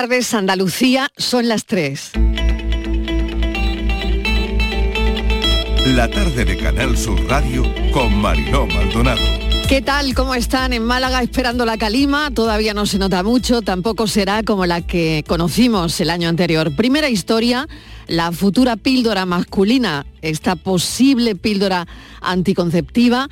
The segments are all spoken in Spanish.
tardes, Andalucía, son las 3. La tarde de Canal Sur Radio con Mariló Maldonado. ¿Qué tal? ¿Cómo están en Málaga esperando la calima? Todavía no se nota mucho, tampoco será como la que conocimos el año anterior. Primera historia, la futura píldora masculina, esta posible píldora anticonceptiva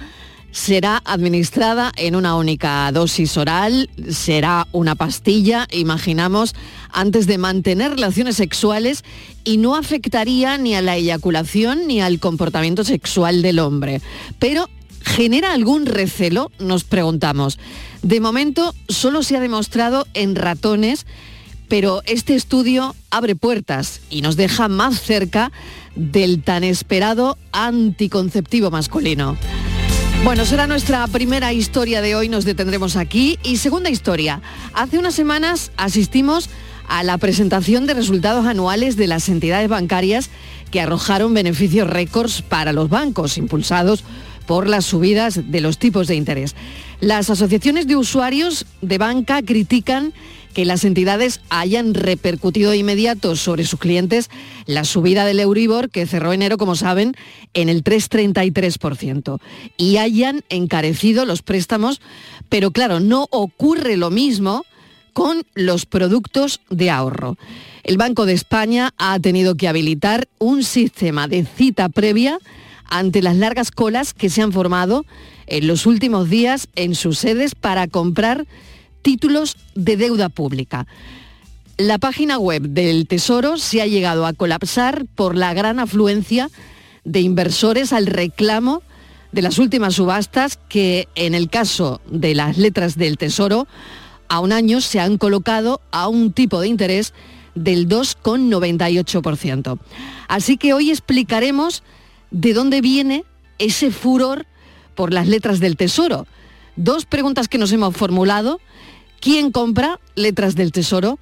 será administrada en una única dosis oral, será una pastilla, imaginamos, antes de mantener relaciones sexuales y no afectaría ni a la eyaculación ni al comportamiento sexual del hombre. Pero ¿genera algún recelo? Nos preguntamos. De momento solo se ha demostrado en ratones, pero este estudio abre puertas y nos deja más cerca del tan esperado anticonceptivo masculino. Bueno, será nuestra primera historia de hoy, nos detendremos aquí. Y segunda historia, hace unas semanas asistimos a la presentación de resultados anuales de las entidades bancarias que arrojaron beneficios récords para los bancos, impulsados por las subidas de los tipos de interés. Las asociaciones de usuarios de banca critican que las entidades hayan repercutido de inmediato sobre sus clientes la subida del Euribor, que cerró enero, como saben, en el 3,33%, y hayan encarecido los préstamos, pero claro, no ocurre lo mismo con los productos de ahorro. El Banco de España ha tenido que habilitar un sistema de cita previa ante las largas colas que se han formado en los últimos días en sus sedes para comprar títulos de deuda pública. La página web del Tesoro se ha llegado a colapsar por la gran afluencia de inversores al reclamo de las últimas subastas que en el caso de las letras del Tesoro a un año se han colocado a un tipo de interés del 2,98%. Así que hoy explicaremos de dónde viene ese furor por las letras del Tesoro. Dos preguntas que nos hemos formulado quién compra letras del Tesoro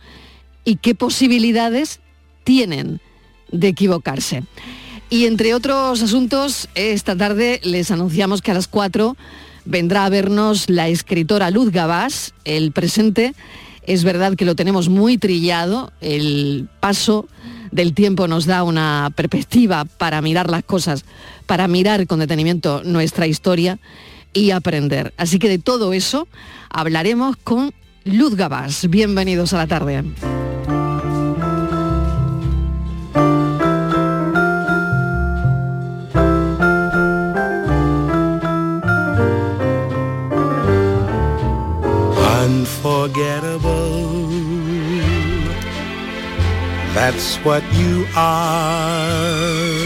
y qué posibilidades tienen de equivocarse. Y entre otros asuntos, esta tarde les anunciamos que a las 4 vendrá a vernos la escritora Luz Gabás. El presente es verdad que lo tenemos muy trillado, el paso del tiempo nos da una perspectiva para mirar las cosas, para mirar con detenimiento nuestra historia y aprender. Así que de todo eso hablaremos con Luz Gabás. Bienvenidos a la tarde. Unforgettable. That's what you are.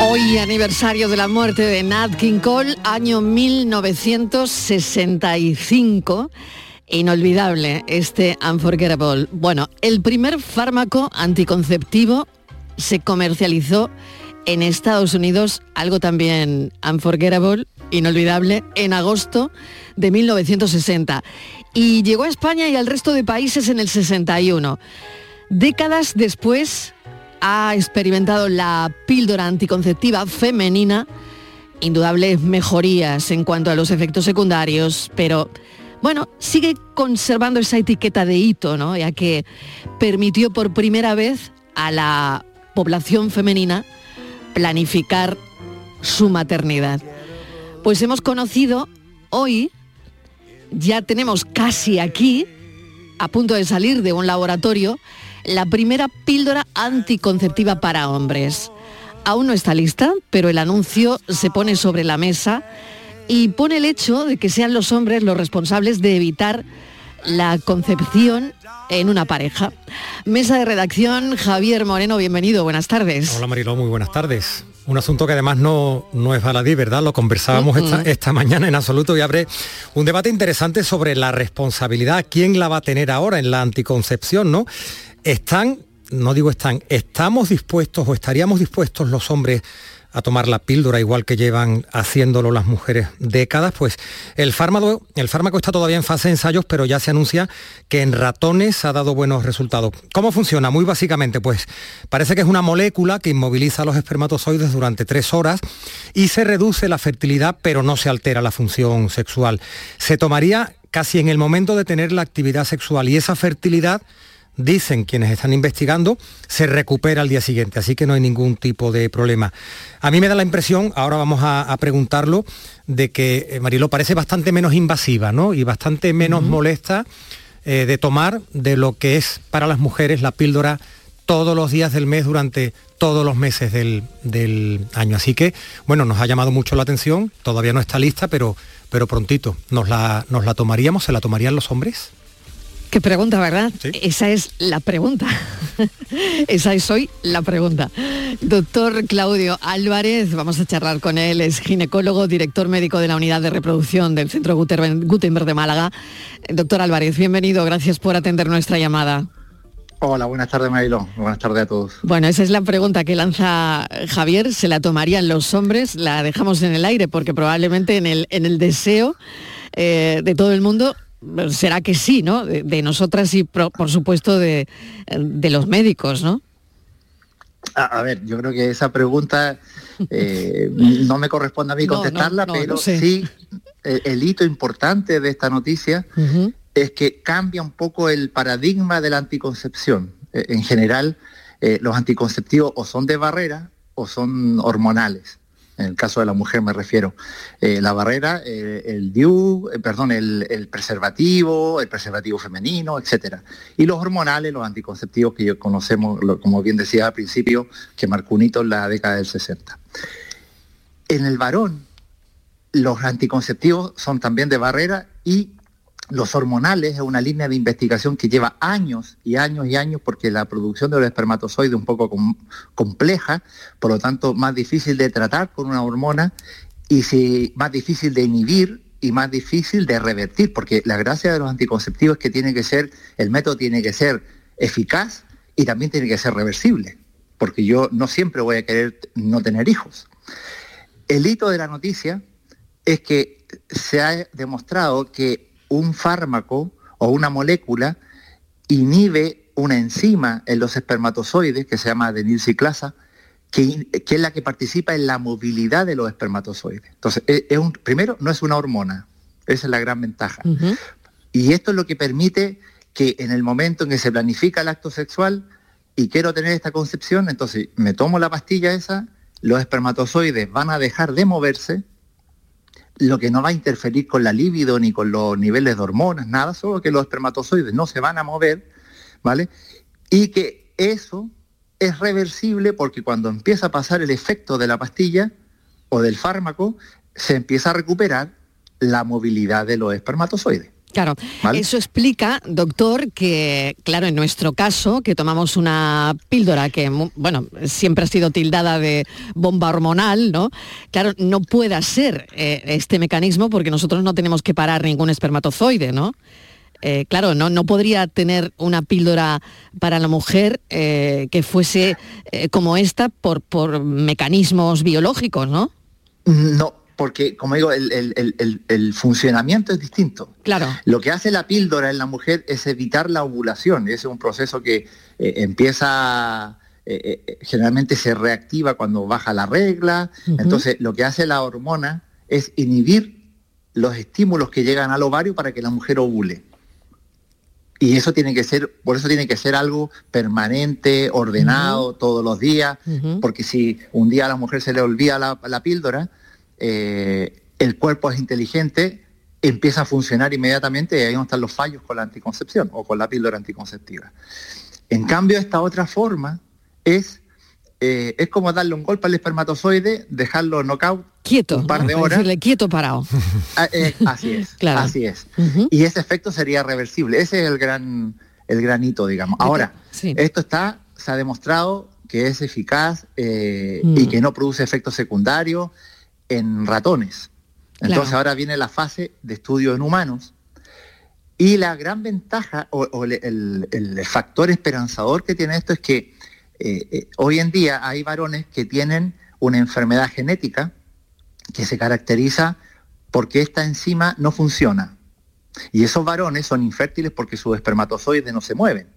Hoy aniversario de la muerte de Nat King Cole, año 1965. Inolvidable este Unforgettable. Bueno, el primer fármaco anticonceptivo se comercializó en Estados Unidos, algo también unforgettable, inolvidable, en agosto de 1960. Y llegó a España y al resto de países en el 61. Décadas después ha experimentado la píldora anticonceptiva femenina indudables mejorías en cuanto a los efectos secundarios, pero bueno, sigue conservando esa etiqueta de hito, ¿no? Ya que permitió por primera vez a la población femenina planificar su maternidad. Pues hemos conocido hoy, ya tenemos casi aquí, a punto de salir de un laboratorio, la primera píldora anticonceptiva para hombres. Aún no está lista, pero el anuncio se pone sobre la mesa y pone el hecho de que sean los hombres los responsables de evitar la concepción en una pareja. Mesa de redacción, Javier Moreno, bienvenido, buenas tardes. Hola Mariló, muy buenas tardes. Un asunto que además no, no es baladí, ¿verdad? Lo conversábamos esta, esta, mañana en absoluto y abre un debate interesante sobre la responsabilidad, quién la va a tener ahora en la anticoncepción, ¿no? Están, no digo están, estamos dispuestos o estaríamos dispuestos los hombres a tomar la píldora igual que llevan haciéndolo las mujeres décadas, pues el fármaco, el fármaco está todavía en fase de ensayos, pero ya se anuncia que en ratones ha dado buenos resultados. ¿Cómo funciona? Muy básicamente, pues parece que es una molécula que inmoviliza los espermatozoides durante tres horas y se reduce la fertilidad, pero no se altera la función sexual. Se tomaría casi en el momento de tener la actividad sexual y esa fertilidad dicen quienes están investigando, se recupera al día siguiente, así que no hay ningún tipo de problema. A mí me da la impresión, ahora vamos a, preguntarlo, de que eh, Marilo parece bastante menos invasiva ¿no? y bastante menos molesta eh, de tomar de lo que es para las mujeres la píldora todos los días del mes durante todos los meses del, del, año. Así que, bueno, nos ha llamado mucho la atención, todavía no está lista, pero, pero prontito. ¿Nos la, ¿Nos la tomaríamos? ¿Se la tomarían los hombres? Qué pregunta, ¿verdad? Esa es la pregunta. Esa es hoy la pregunta. Doctor Claudio Álvarez, vamos a charlar con él, es ginecólogo, director médico de la unidad de reproducción del Centro Gutenberg de Málaga. Doctor Álvarez, bienvenido, gracias por atender nuestra llamada. Hola, buenas tardes Marilón, buenas tardes a todos. Bueno, esa es la pregunta que lanza Javier, ¿se la tomarían los hombres? La dejamos en el aire porque probablemente en el, en el deseo eh, de todo el mundo será que sí, ¿no? De, nosotras y por, supuesto de, los médicos, ¿no? A, ver, yo creo que esa pregunta eh, no me corresponde a mí contestarla, pero sí el, hito importante de esta noticia es que cambia un poco el paradigma de la anticoncepción. E, en general, eh, los anticonceptivos o son de barrera o son hormonales en el caso de la mujer me refiero, eh, la barrera, eh, el DIU, eh, perdón, el, preservativo, el preservativo femenino, etcétera. Y los hormonales, los anticonceptivos que yo conocemos, como bien decía al principio, que marcó un hito en la década del 60. En el varón, los anticonceptivos son también de barrera y los hormonales es una línea de investigación que lleva años y años y años porque la producción de los espermatozoides es un poco compleja, por lo tanto más difícil de tratar con una hormona y más difícil de inhibir y más difícil de revertir, porque la gracia de los anticonceptivos es que tiene que ser, el método tiene que ser eficaz y también tiene que ser reversible, porque yo no siempre voy a querer no tener hijos. El hito de la noticia es que se ha demostrado que un fármaco o una molécula inhibe una enzima en los espermatozoides que se llama adenilciclasa, que, que, es la que participa en la movilidad de los espermatozoides. Entonces, e, es, un, primero, no es una hormona, esa es la gran ventaja. Y esto es lo que permite que en el momento en que se planifica el acto sexual y quiero tener esta concepción, entonces me tomo la pastilla esa, los espermatozoides van a dejar de moverse, lo que no va a interferir con la libido ni con los niveles de hormonas, nada, solo que los espermatozoides no se van a mover, ¿vale? Y que eso es reversible porque cuando empieza a pasar el efecto de la pastilla o del fármaco, se empieza a recuperar la movilidad de los espermatozoides. Claro, eso explica, doctor, que, claro, en nuestro caso, que tomamos una píldora que, bueno, siempre ha sido tildada de bomba hormonal, ¿no? Claro, no pueda ser eh, este mecanismo porque nosotros no tenemos que parar ningún espermatozoide, ¿no? Eh, claro, no, no podría tener una píldora para la mujer eh, que fuese como esta por, por mecanismos biológicos, ¿no? No, porque, como digo, el, funcionamiento es distinto. Claro. Lo que hace la píldora en la mujer es evitar la ovulación. Ese es un proceso que eh, empieza, eh, eh, generalmente se reactiva cuando baja la regla. Entonces, lo que hace la hormona es inhibir los estímulos que llegan al ovario para que la mujer ovule. Y eso tiene que ser, por eso tiene que ser algo permanente, ordenado, todos los días, porque si un día a la mujer se le olvida la, píldora, eh, el cuerpo es inteligente, empieza a funcionar inmediatamente y ahí no están los fallos con la anticoncepción o con la píldora anticonceptiva. En cambio, esta otra forma es, eh, es como darle un golpe al espermatozoide, dejarlo knockout quieto, un par de horas. Decirle quieto parado. Ah, eh, así es, claro. así es. Y ese efecto sería reversible. Ese es el gran, el granito, digamos. Ahora, esto está, se ha demostrado que es eficaz eh, y mm. que no produce efectos secundarios en ratones. Entonces ahora viene la fase de estudio en humanos. Y la gran ventaja o, el, factor esperanzador que tiene esto es que eh, eh, hoy en día hay varones que tienen una enfermedad genética que se caracteriza porque esta enzima no funciona. Y esos varones son infértiles porque sus espermatozoides no se mueven.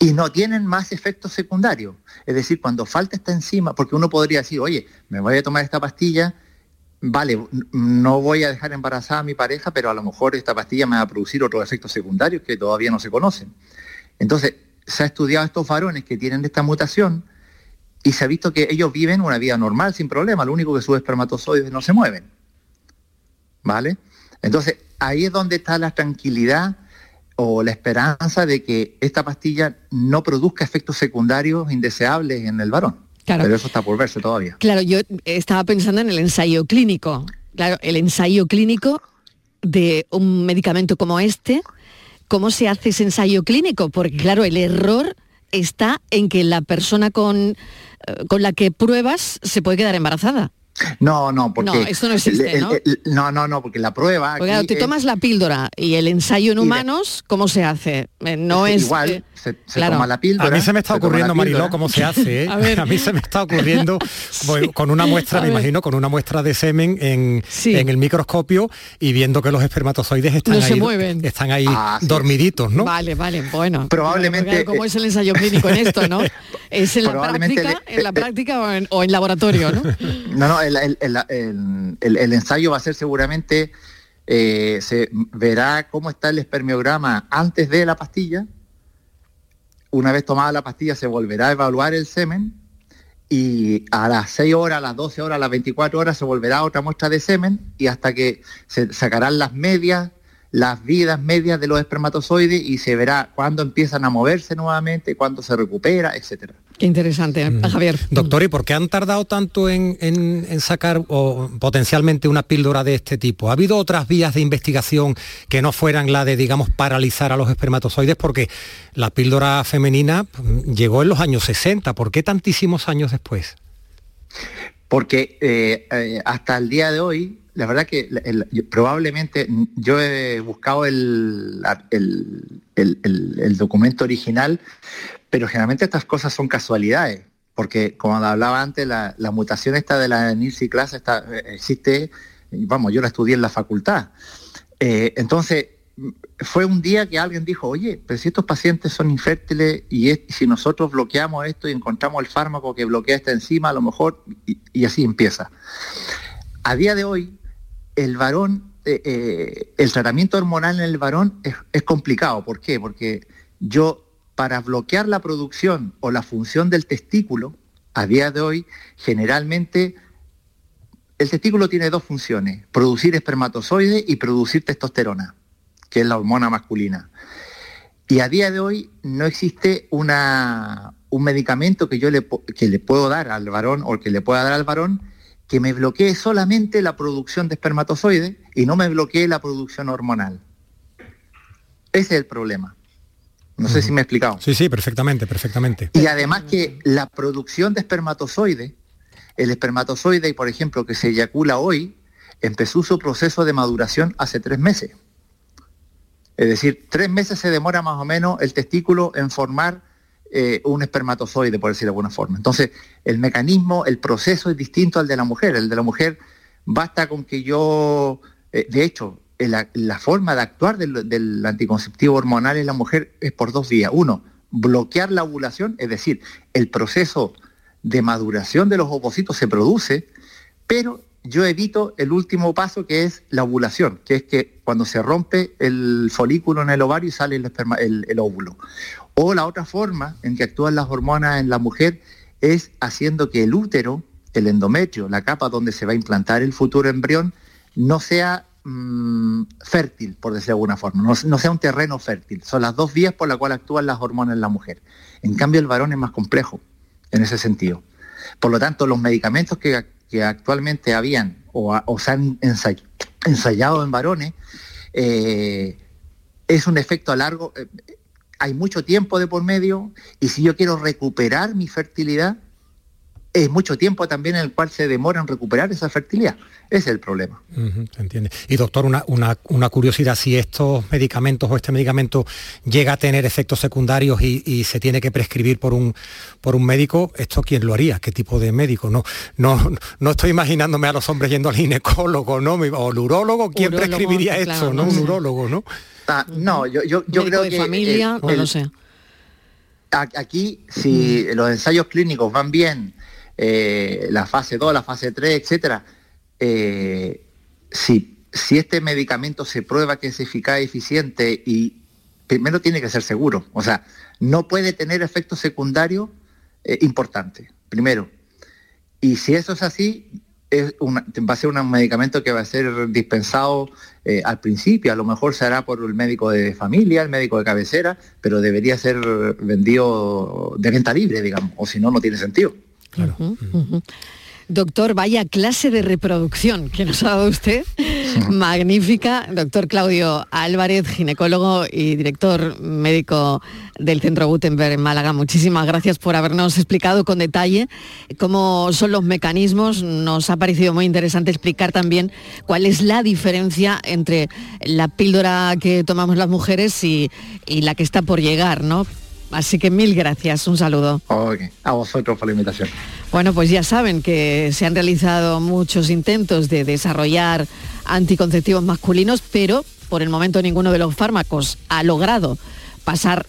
Y no tienen más efectos secundarios. Es decir, cuando falta esta enzima, porque uno podría decir, oye, me voy a tomar esta pastilla vale, no voy a dejar embarazada a mi pareja, pero a lo mejor esta pastilla me va a producir otros efectos secundarios que todavía no se conocen. Entonces, se ha estudiado a estos varones que tienen esta mutación y se ha visto que ellos viven una vida normal, sin problema, lo único que sus espermatozoides no se mueven. ¿Vale? Entonces, ahí es donde está la tranquilidad o la esperanza de que esta pastilla no produzca efectos secundarios indeseables en el varón. Pero eso está por verse todavía. Claro, yo estaba pensando en el ensayo clínico. Claro, el ensayo clínico de un medicamento como este, ¿cómo se hace ese ensayo clínico? Porque claro, el error está en que la persona con, eh, con la que pruebas se puede quedar embarazada. No, no, porque... No, esto no existe, ¿no? no, no, no, porque la prueba... Porque te tomas la píldora y el ensayo en humanos, ¿cómo se hace? Eh, no es... Igual, eh, se, toma la píldora... A mí se me está ocurriendo, Mariló, cómo se hace. ¿eh? a, mí se me está ocurriendo con una muestra, me imagino, con una muestra de semen en, en, el microscopio y viendo que los espermatozoides están ahí, están ahí ah, dormiditos, ¿no? Vale, vale, bueno. Probablemente... ¿Cómo es el ensayo clínico en esto, no? ¿Es en la práctica, en la práctica o en, o en laboratorio, no? No, no, el, ensayo va a ser seguramente, eh, se verá cómo está el espermiograma antes de la pastilla. Una vez tomada la pastilla se volverá a evaluar el semen y a las 6 horas, a las 12 horas, a las 24 horas se volverá otra muestra de semen y hasta que se sacarán las medias, las vidas medias de los espermatozoides y se verá cuándo empiezan a moverse nuevamente, cuándo se recupera, etcétera. Qué interesante, mm. Javier. Doctor, ¿y por qué han tardado tanto en, sacar o, potencialmente una píldora de este tipo? ¿Ha habido otras vías de investigación que no fueran la de, digamos, paralizar a los espermatozoides? Porque la píldora femenina mm, llegó en los años 60. ¿Por qué tantísimos años después? Porque eh, eh, hasta el día de hoy, la verdad que probablemente yo he buscado el, el documento original, pero generalmente estas cosas son casualidades, porque como hablaba antes, la, mutación esta de la Nilsi class está, eh, existe, vamos, yo la estudié en la facultad. Eh, entonces, fue un día que alguien dijo, oye, pero si estos pacientes son infértiles y, si nosotros bloqueamos esto y encontramos el fármaco que bloquea esta enzima, a lo mejor, y, así empieza. A día de hoy, el varón, eh, el tratamiento hormonal en el varón es, es complicado. ¿Por qué? Porque yo para bloquear la producción o la función del testículo, a día de hoy, generalmente el testículo tiene dos funciones, producir espermatozoides y producir testosterona, que es la hormona masculina. Y a día de hoy no existe una, un medicamento que yo le, que le puedo dar al varón o que le pueda dar al varón que me bloquee solamente la producción de espermatozoides y no me bloquee la producción hormonal. Ese es el problema. No sé si me he explicado. Sí, sí, perfectamente, perfectamente. Y además que la producción de espermatozoide, el espermatozoide, por ejemplo, que se eyacula hoy, empezó su proceso de maduración hace tres meses. Es decir, tres meses se demora más o menos el testículo en formar eh, un espermatozoide, por decirlo de alguna forma. Entonces, el mecanismo, el proceso es distinto al de la mujer. El de la mujer basta con que yo, eh, de hecho, la, forma de actuar del, anticonceptivo hormonal en la mujer es por dos vías. Uno, bloquear la ovulación, es decir, el proceso de maduración de los ovocitos se produce, pero yo evito el último paso que es la ovulación, que es que cuando se rompe el folículo en el ovario y sale el, el, óvulo. O la otra forma en que actúan las hormonas en la mujer es haciendo que el útero, el endometrio, la capa donde se va a implantar el futuro embrión, no sea mm, fértil, por decirlo de alguna forma, no, sea un terreno fértil. Son las dos vías por las cuales actúan las hormonas en la mujer. En cambio, el varón es más complejo en ese sentido. Por lo tanto, los medicamentos que que actualmente habían o, se han ensayado en varones, eh, es un efecto a largo, eh, hay mucho tiempo de por medio y si yo quiero recuperar mi fertilidad, es mucho tiempo también en el cual se demora en recuperar esa fertilidad. Ese es el problema. entiende. Y doctor, una, una, curiosidad, si estos medicamentos o este medicamento llega a tener efectos secundarios y, se tiene que prescribir por un, por un médico, ¿esto quién lo haría? ¿Qué tipo de médico? No, no, no estoy imaginándome a los hombres yendo al ginecólogo, ¿no? O el urólogo, ¿quién prescribiría esto? ¿no? Un urólogo, ¿no? Ah, no, yo, yo, creo de familia, no sé. Aquí, si los ensayos clínicos van bien, eh, la fase 2, la fase 3, etcétera, eh, si, si este medicamento se prueba que es eficaz eficiente y primero tiene que ser seguro, o sea, no puede tener efectos secundarios eh, importantes, primero. Y si eso es así, va a ser un medicamento que va a ser dispensado al principio, a lo mejor se hará por el médico de familia, el médico de cabecera, pero debería ser vendido de venta libre, digamos, o si no, no tiene sentido. Claro. Doctor, vaya clase de reproducción que nos ha dado usted. Magnífica. Doctor Claudio Álvarez, ginecólogo y director médico del Centro Gutenberg en Málaga. Muchísimas gracias por habernos explicado con detalle cómo son los mecanismos. Nos ha parecido muy interesante explicar también cuál es la diferencia entre la píldora que tomamos las mujeres y, y la que está por llegar, ¿no? Así que mil gracias, un saludo. A vosotros por la invitación. Bueno, pues ya saben que se han realizado muchos intentos de desarrollar anticonceptivos masculinos, pero por el momento ninguno de los fármacos ha logrado pasar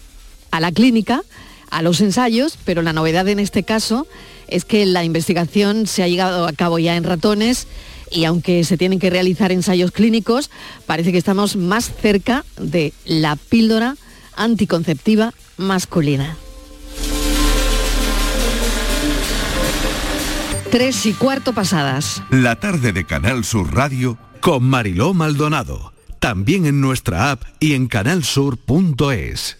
a la clínica, a los ensayos, pero la novedad en este caso es que la investigación se ha llegado a cabo ya en ratones y aunque se tienen que realizar ensayos clínicos, parece que estamos más cerca de la píldora anticonceptiva masculina. Tres y cuarto pasadas. La tarde de Canal Sur Radio con Mariló Maldonado. También en nuestra app y en canalsur.es.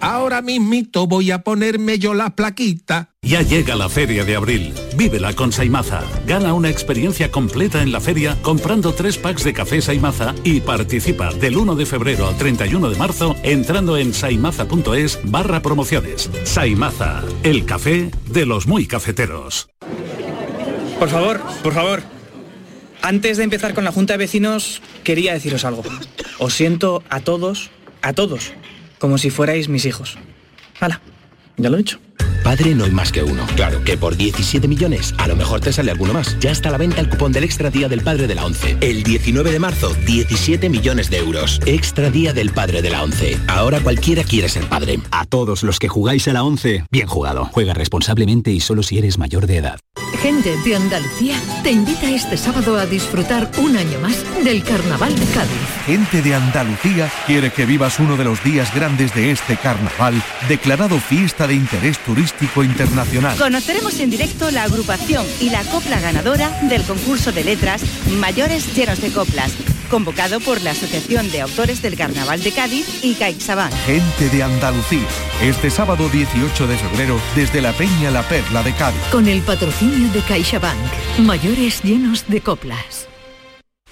Ahora mismito voy a ponerme yo la plaquita. Ya llega la feria de abril. Vívela con Saimaza. Gana una experiencia completa en la feria comprando tres packs de café Saimaza y participa del 1 de febrero al 31 de marzo entrando en saimaza.es barra promociones. Saimaza, el café de los muy cafeteros. Por favor, por favor. Antes de empezar con la Junta de Vecinos, quería deciros algo. Os siento a todos, a todos como si fuerais mis hijos. Hala, ya lo he dicho. Padre no hay más que uno. Claro que por 17 millones a lo mejor te sale alguno más. Ya está a la venta el cupón del Extra Día del Padre de la ONCE. El 19 de marzo, 17 millones de euros. Extra Día del Padre de la ONCE. Ahora cualquiera quiere ser padre. A todos los que jugáis a la ONCE, bien jugado. Juega responsablemente y solo si eres mayor de edad. Gente de Andalucía te invita este sábado a disfrutar un año más del Carnaval de Cádiz. Gente de Andalucía quiere que vivas uno de los días grandes de este carnaval, declarado fiesta de interés turístico internacional. Conoceremos en directo la agrupación y la copla ganadora del concurso de letras Mayores Llenos de Coplas convocado por la Asociación de Autores del Carnaval de Cádiz y CaixaBank. Gente de Andalucía, este sábado 18 de febrero desde la Peña La Perla de Cádiz. Con el patrocinio de CaixaBank, mayores llenos de coplas.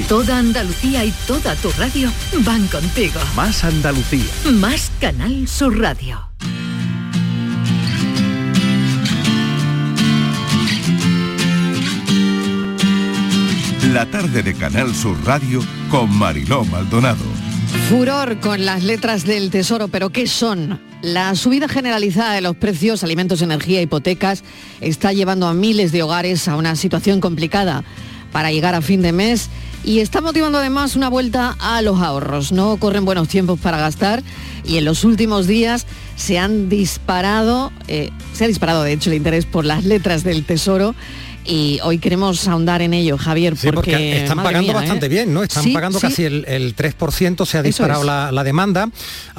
Toda Andalucía y toda tu radio van contigo. Más Andalucía. Más Canal Sur Radio. La tarde de Canal Sur Radio con Mariló Maldonado. Furor con las letras del tesoro, pero ¿qué son? La subida generalizada de los precios, alimentos, energía, hipotecas, está llevando a miles de hogares a una situación complicada para llegar a fin de mes y está motivando además una vuelta a los ahorros. No corren buenos tiempos para gastar y en los últimos días se han disparado, eh, se ha disparado de hecho el interés por las letras del tesoro y hoy queremos ahondar en ello, Javier, porque, están pagando bastante ¿eh? bien, ¿no? Están pagando casi el, 3%, se ha disparado la, demanda.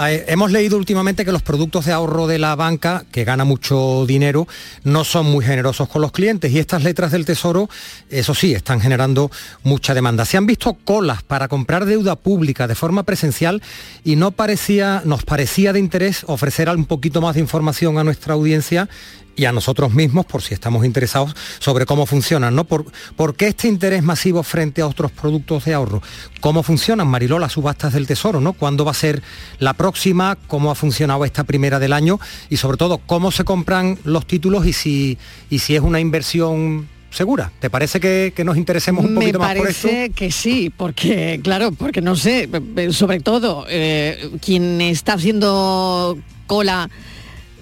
Eh, hemos leído últimamente que los productos de ahorro de la banca, que gana mucho dinero, no son muy generosos con los clientes y estas letras del Tesoro, eso sí, están generando mucha demanda. Se han visto colas para comprar deuda pública de forma presencial y no parecía, nos parecía de interés ofrecer un poquito más de información a nuestra audiencia y a nosotros mismos, por si estamos interesados, sobre cómo funcionan, ¿no? ¿Por, ¿Por, qué este interés masivo frente a otros productos de ahorro? ¿Cómo funcionan, Mariló, las subastas del Tesoro, ¿no? ¿Cuándo va a ser la próxima? ¿Cómo ha funcionado esta primera del año? Y sobre todo, ¿cómo se compran los títulos y si, y si es una inversión segura. ¿Te parece que, nos interesemos un poquito más por esto? Me parece que sí, porque, claro, porque no sé, sobre todo, eh, quien está haciendo cola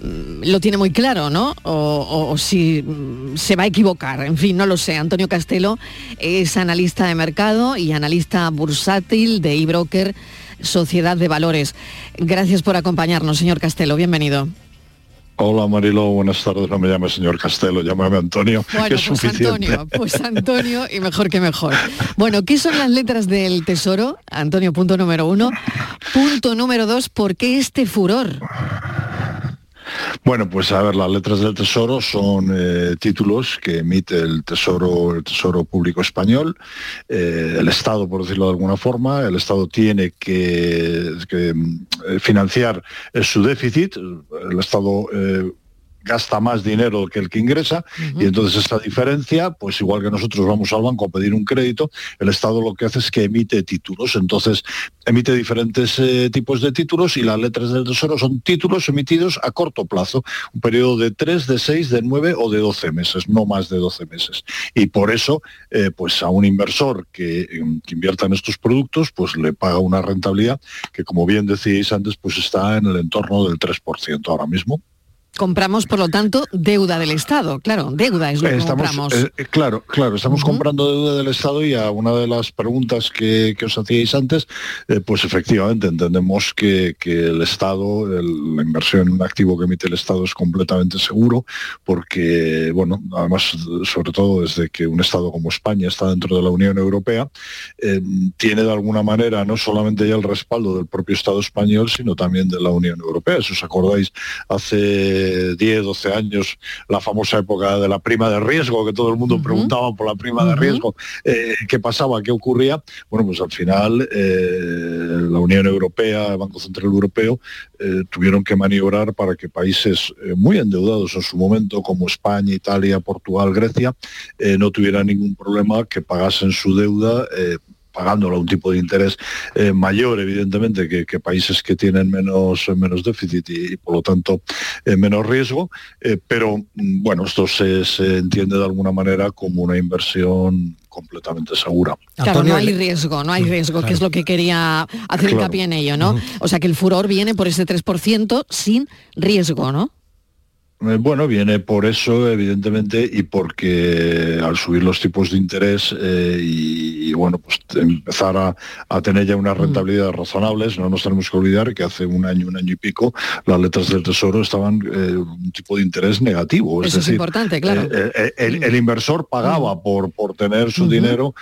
lo tiene muy claro, ¿no? O, si mm, se va a equivocar. En fin, no lo sé. Antonio Castelo es analista de mercado y analista bursátil de eBroker Sociedad de Valores. Gracias por acompañarnos, señor Castelo. Bienvenido. Hola Marilo, buenas tardes. No me llame señor Castelo, llámame Antonio. Bueno, pues Antonio, pues Antonio y mejor que mejor. Bueno, ¿qué son las letras del tesoro? Antonio, punto número uno. Punto número dos, ¿por qué este furor? Bueno, pues a ver, las letras del Tesoro son eh, títulos que emite el Tesoro, el Tesoro Público Español, eh, el Estado, por decirlo de alguna forma. El Estado tiene que, eh, financiar su déficit. El Estado gasta más dinero que el que ingresa y entonces esta diferencia, pues igual que nosotros vamos al banco a pedir un crédito, el Estado lo que hace es que emite títulos. Entonces emite diferentes eh, tipos de títulos y las letras del Tesoro son títulos emitidos a corto plazo, un periodo de 3, de 6, de 9 o de 12 meses, no más de 12 meses. Y por eso, eh, pues a un inversor que, que, invierta en estos productos, pues le paga una rentabilidad que, como bien decíais antes, pues está en el entorno del 3% ahora mismo. Compramos, por lo tanto, deuda del Estado. Claro, deuda es lo que compramos. Eh, eh, claro, claro, estamos comprando deuda del Estado y a una de las preguntas que, os hacíais antes, eh, pues efectivamente entendemos que, el Estado, la inversión en un activo que emite el Estado es completamente seguro, porque, bueno, además, sobre todo desde que un Estado como España está dentro de la Unión Europea, tiene de alguna manera no solamente ya el respaldo del propio Estado español, sino también de la Unión Europea. Si os acordáis, hace 10, 12 años, la famosa época de la prima de riesgo, que todo el mundo preguntaba por la prima de riesgo, eh, qué pasaba, qué ocurría. Bueno, pues al final eh, la Unión Europea, el Banco Central Europeo, eh, tuvieron que maniobrar para que países muy endeudados en su momento, como España, Italia, Portugal, Grecia, no tuvieran ningún problema que pagasen su deuda pagándolo a un tipo de interés eh, mayor, evidentemente, que, países que tienen menos, menos déficit y, por lo tanto eh, menos riesgo, eh, pero mm, bueno, esto se, entiende de alguna manera como una inversión completamente segura. Claro, no hay riesgo, no hay riesgo, que es lo que quería hacer hincapié en ello, ¿no? O sea que el furor viene por ese 3% sin riesgo, ¿no? Eh, bueno, viene por eso, evidentemente, y porque al subir los tipos de interés eh, y, bueno, pues empezar a, tener ya unas mm. rentabilidades razonables, no nos tenemos que olvidar que hace un año, un año y pico, las letras del Tesoro estaban eh, un tipo de interés negativo. eso es importante, claro. el, inversor pagaba mm. por, por tener su dinero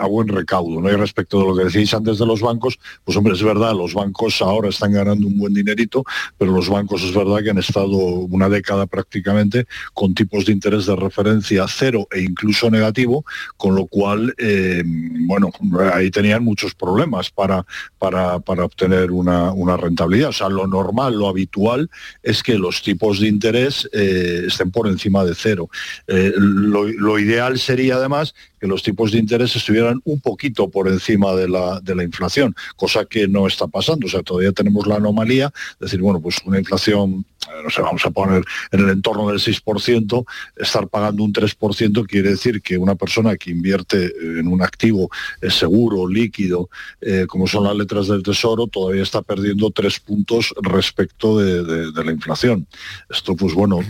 a buen recaudo, ¿no? Y respecto de lo que decíais antes de los bancos, pues hombre, es verdad, los bancos ahora están ganando un buen dinerito, pero los bancos es verdad que han estado una década prácticamente con tipos de interés de referencia cero e incluso negativo, con lo cual, eh, bueno, ahí tenían muchos problemas para, para, obtener una, rentabilidad. O sea, lo normal, lo habitual es que los tipos de interés eh, estén por encima de cero. Eh, lo, ideal sería además que los tipos de interés estuvieran un poquito por encima de la, de la inflación, cosa que no está pasando. O sea, todavía tenemos la anomalía, de decir, bueno, pues una inflación no sé, vamos a poner en el entorno del 6%, estar pagando un 3% quiere decir que una persona que invierte en un activo seguro, líquido, eh, como son las letras del tesoro, todavía está perdiendo tres puntos respecto de la inflación. Esto, pues bueno,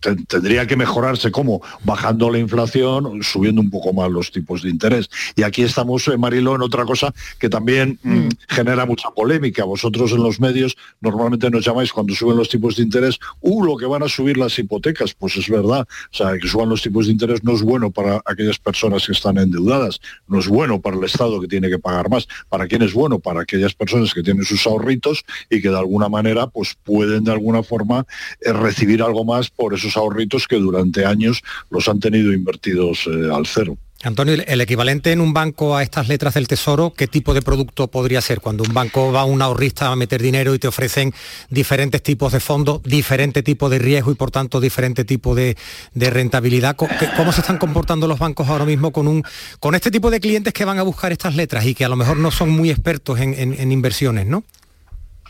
tendría que mejorarse como bajando la inflación, subiendo un poco más los tipos de interés. Y aquí estamos, eh, Marilo, en otra cosa que también mm, mm. genera mucha polémica. Vosotros en los medios normalmente nos llamáis cuando suben los tipos de interés, uh, lo que van a subir las hipotecas. Pues es verdad, o sea, que suban los tipos de interés no es bueno para aquellas personas que están endeudadas, no es bueno para el Estado que tiene que pagar más. ¿Para quién es bueno? Para aquellas personas que tienen sus ahorritos y que de alguna manera pues pueden de alguna forma eh, recibir algo más por esos ahorritos que durante años los han tenido invertidos eh, al cero. Antonio, el equivalente en un banco a estas letras del tesoro, ¿qué tipo de producto podría ser? Cuando un banco va a un ahorrista a meter dinero y te ofrecen diferentes tipos de fondos, diferente tipo de riesgo y por tanto diferente tipo de, rentabilidad. ¿Cómo se están comportando los bancos ahora mismo con, un, con este tipo de clientes que van a buscar estas letras y que a lo mejor no son muy expertos en, en inversiones, ¿no?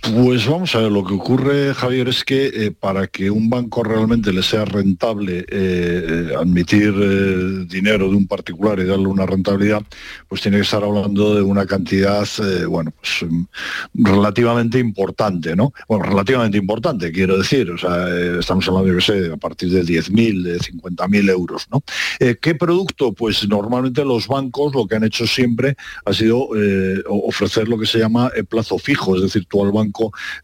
Pues vamos a ver, lo que ocurre, Javier, es que eh, para que un banco realmente le sea rentable eh, eh, admitir dinero de un particular y darle una rentabilidad, pues tiene que estar hablando de una cantidad, bueno, pues mm, relativamente importante, ¿no? Bueno, relativamente importante, quiero decir, o sea, estamos hablando, yo sé, a partir de 10.000, de 50.000 euros, ¿no? ¿Qué producto? Pues normalmente los bancos lo que han hecho siempre ha sido ofrecer lo que se llama plazo fijo, es decir, tú al banco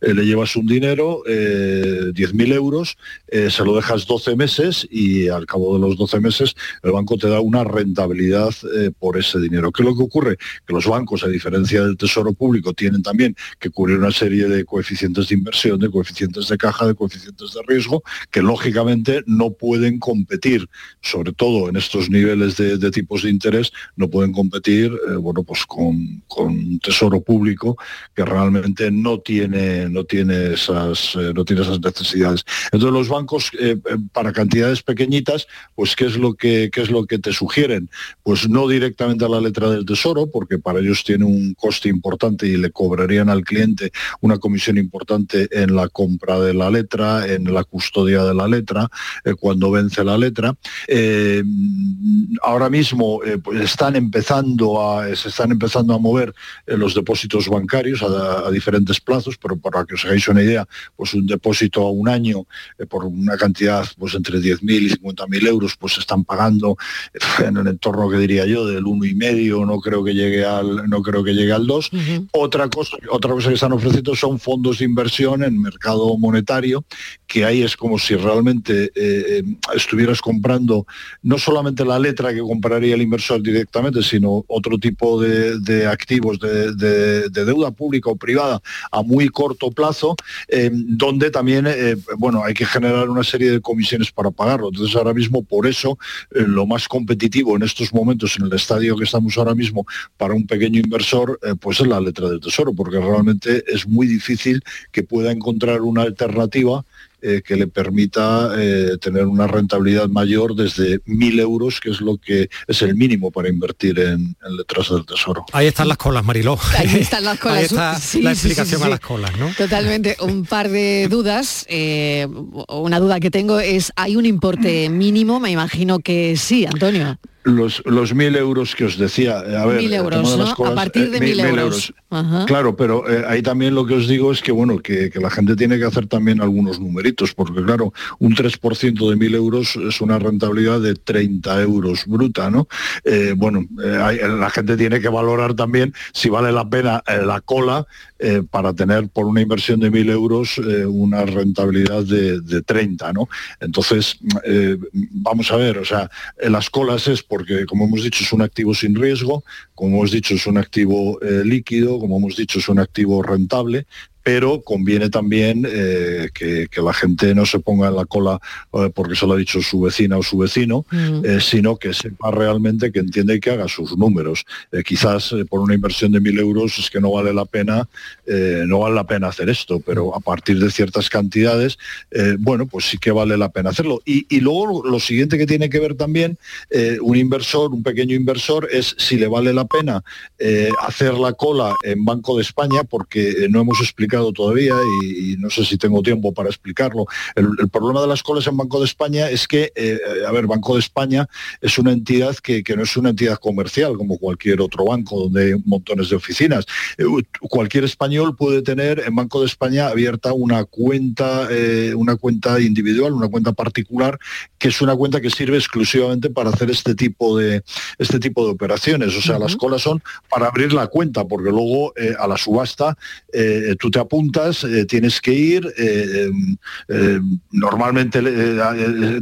eh, le llevas un dinero, 10.000 eh, euros, eh, se lo dejas 12 meses y al cabo de los 12 meses el banco te da una rentabilidad por ese dinero. ¿Qué es lo que ocurre? Que los bancos, a diferencia del Tesoro Público, tienen también que cubrir una serie de coeficientes de inversión, de coeficientes de caja, de coeficientes de riesgo, que lógicamente no pueden competir, sobre todo en estos niveles de, tipos de interés, no pueden competir bueno, pues con, con un Tesoro Público que realmente no tiene no tiene, esas, eh, no tiene esas necesidades. Entonces los bancos, eh, eh, para cantidades pequeñitas, pues ¿qué es, lo que, ¿qué es lo que te sugieren? Pues no directamente a la letra del tesoro, porque para ellos tiene un coste importante y le cobrarían al cliente una comisión importante en la compra de la letra, en la custodia de la letra, cuando vence la letra. ahora mismo pues están empezando a, se están empezando a mover los depósitos bancarios a diferentes plazos pero para que os hagáis una idea, pues un depósito a un año eh, por una cantidad pues entre 10.000 y 50.000 euros, pues están pagando eh, en el entorno que diría yo del uno y medio, no creo que llegue al, no creo que llegue al 2. Otra cosa, otra cosa que están ofreciendo son fondos de inversión en mercado monetario, que ahí es como si realmente eh, estuvieras comprando no solamente la letra que compraría el inversor directamente, sino otro tipo de, activos de, de, deuda pública o privada a muy corto plazo, eh, donde también eh, bueno, hay que generar una serie de comisiones para pagarlo. Entonces ahora mismo por eso eh, lo más competitivo en estos momentos en el estadio que estamos ahora mismo para un pequeño inversor, pues es la letra del tesoro, porque realmente es muy difícil que pueda encontrar una alternativa eh, que le permita eh, tener una rentabilidad mayor desde mil euros, que es lo que es el mínimo para invertir en, letras del tesoro. Ahí están las colas, Mariló. Ahí están las colas. Ahí está la explicación a las colas, ¿no? Totalmente. Un par de dudas. Eh, una duda que tengo es, ¿hay un importe mínimo? Me imagino que sí, Antonio los, los mil euros que os decía, a ver, mil euros, ¿no? a partir de mil, euros. Claro, pero ahí también lo que os digo es que bueno, que, que, la gente tiene que hacer también algunos numeritos, porque claro, un 3% de mil euros es una rentabilidad de 30 euros bruta, ¿no? Eh, bueno, eh, la gente tiene que valorar también si vale la pena eh, la cola para tener por una inversión de mil euros una rentabilidad de, de, 30, ¿no? Entonces, vamos a ver, o sea, las colas es porque, como hemos dicho, es un activo sin riesgo, como hemos dicho, es un activo líquido, como hemos dicho, es un activo rentable, pero conviene también eh, que, la gente no se ponga en la cola eh, porque se lo ha dicho su vecina o su vecino, mm. sino que sepa realmente que entiende y que haga sus números. quizás por una inversión de mil euros es que no vale la pena, no vale la pena hacer esto, pero a partir de ciertas cantidades, bueno, pues sí que vale la pena hacerlo. Y, y luego lo siguiente que tiene que ver también un inversor, un pequeño inversor, es si le vale la pena hacer la cola en Banco de España, porque no hemos explicado todavía y, no sé si tengo tiempo para explicarlo. El, problema de las colas en Banco de España es que, eh, a ver, Banco de España es una entidad que, no es una entidad comercial como cualquier otro banco donde hay montones de oficinas. Eh, cualquier español puede tener en Banco de España abierta una cuenta, eh, una cuenta individual, una cuenta particular, que es una cuenta que sirve exclusivamente para hacer este tipo de, este tipo de operaciones. O sea, las colas son para abrir la cuenta, porque luego a la subasta tú te apuntas, tienes que ir, normalmente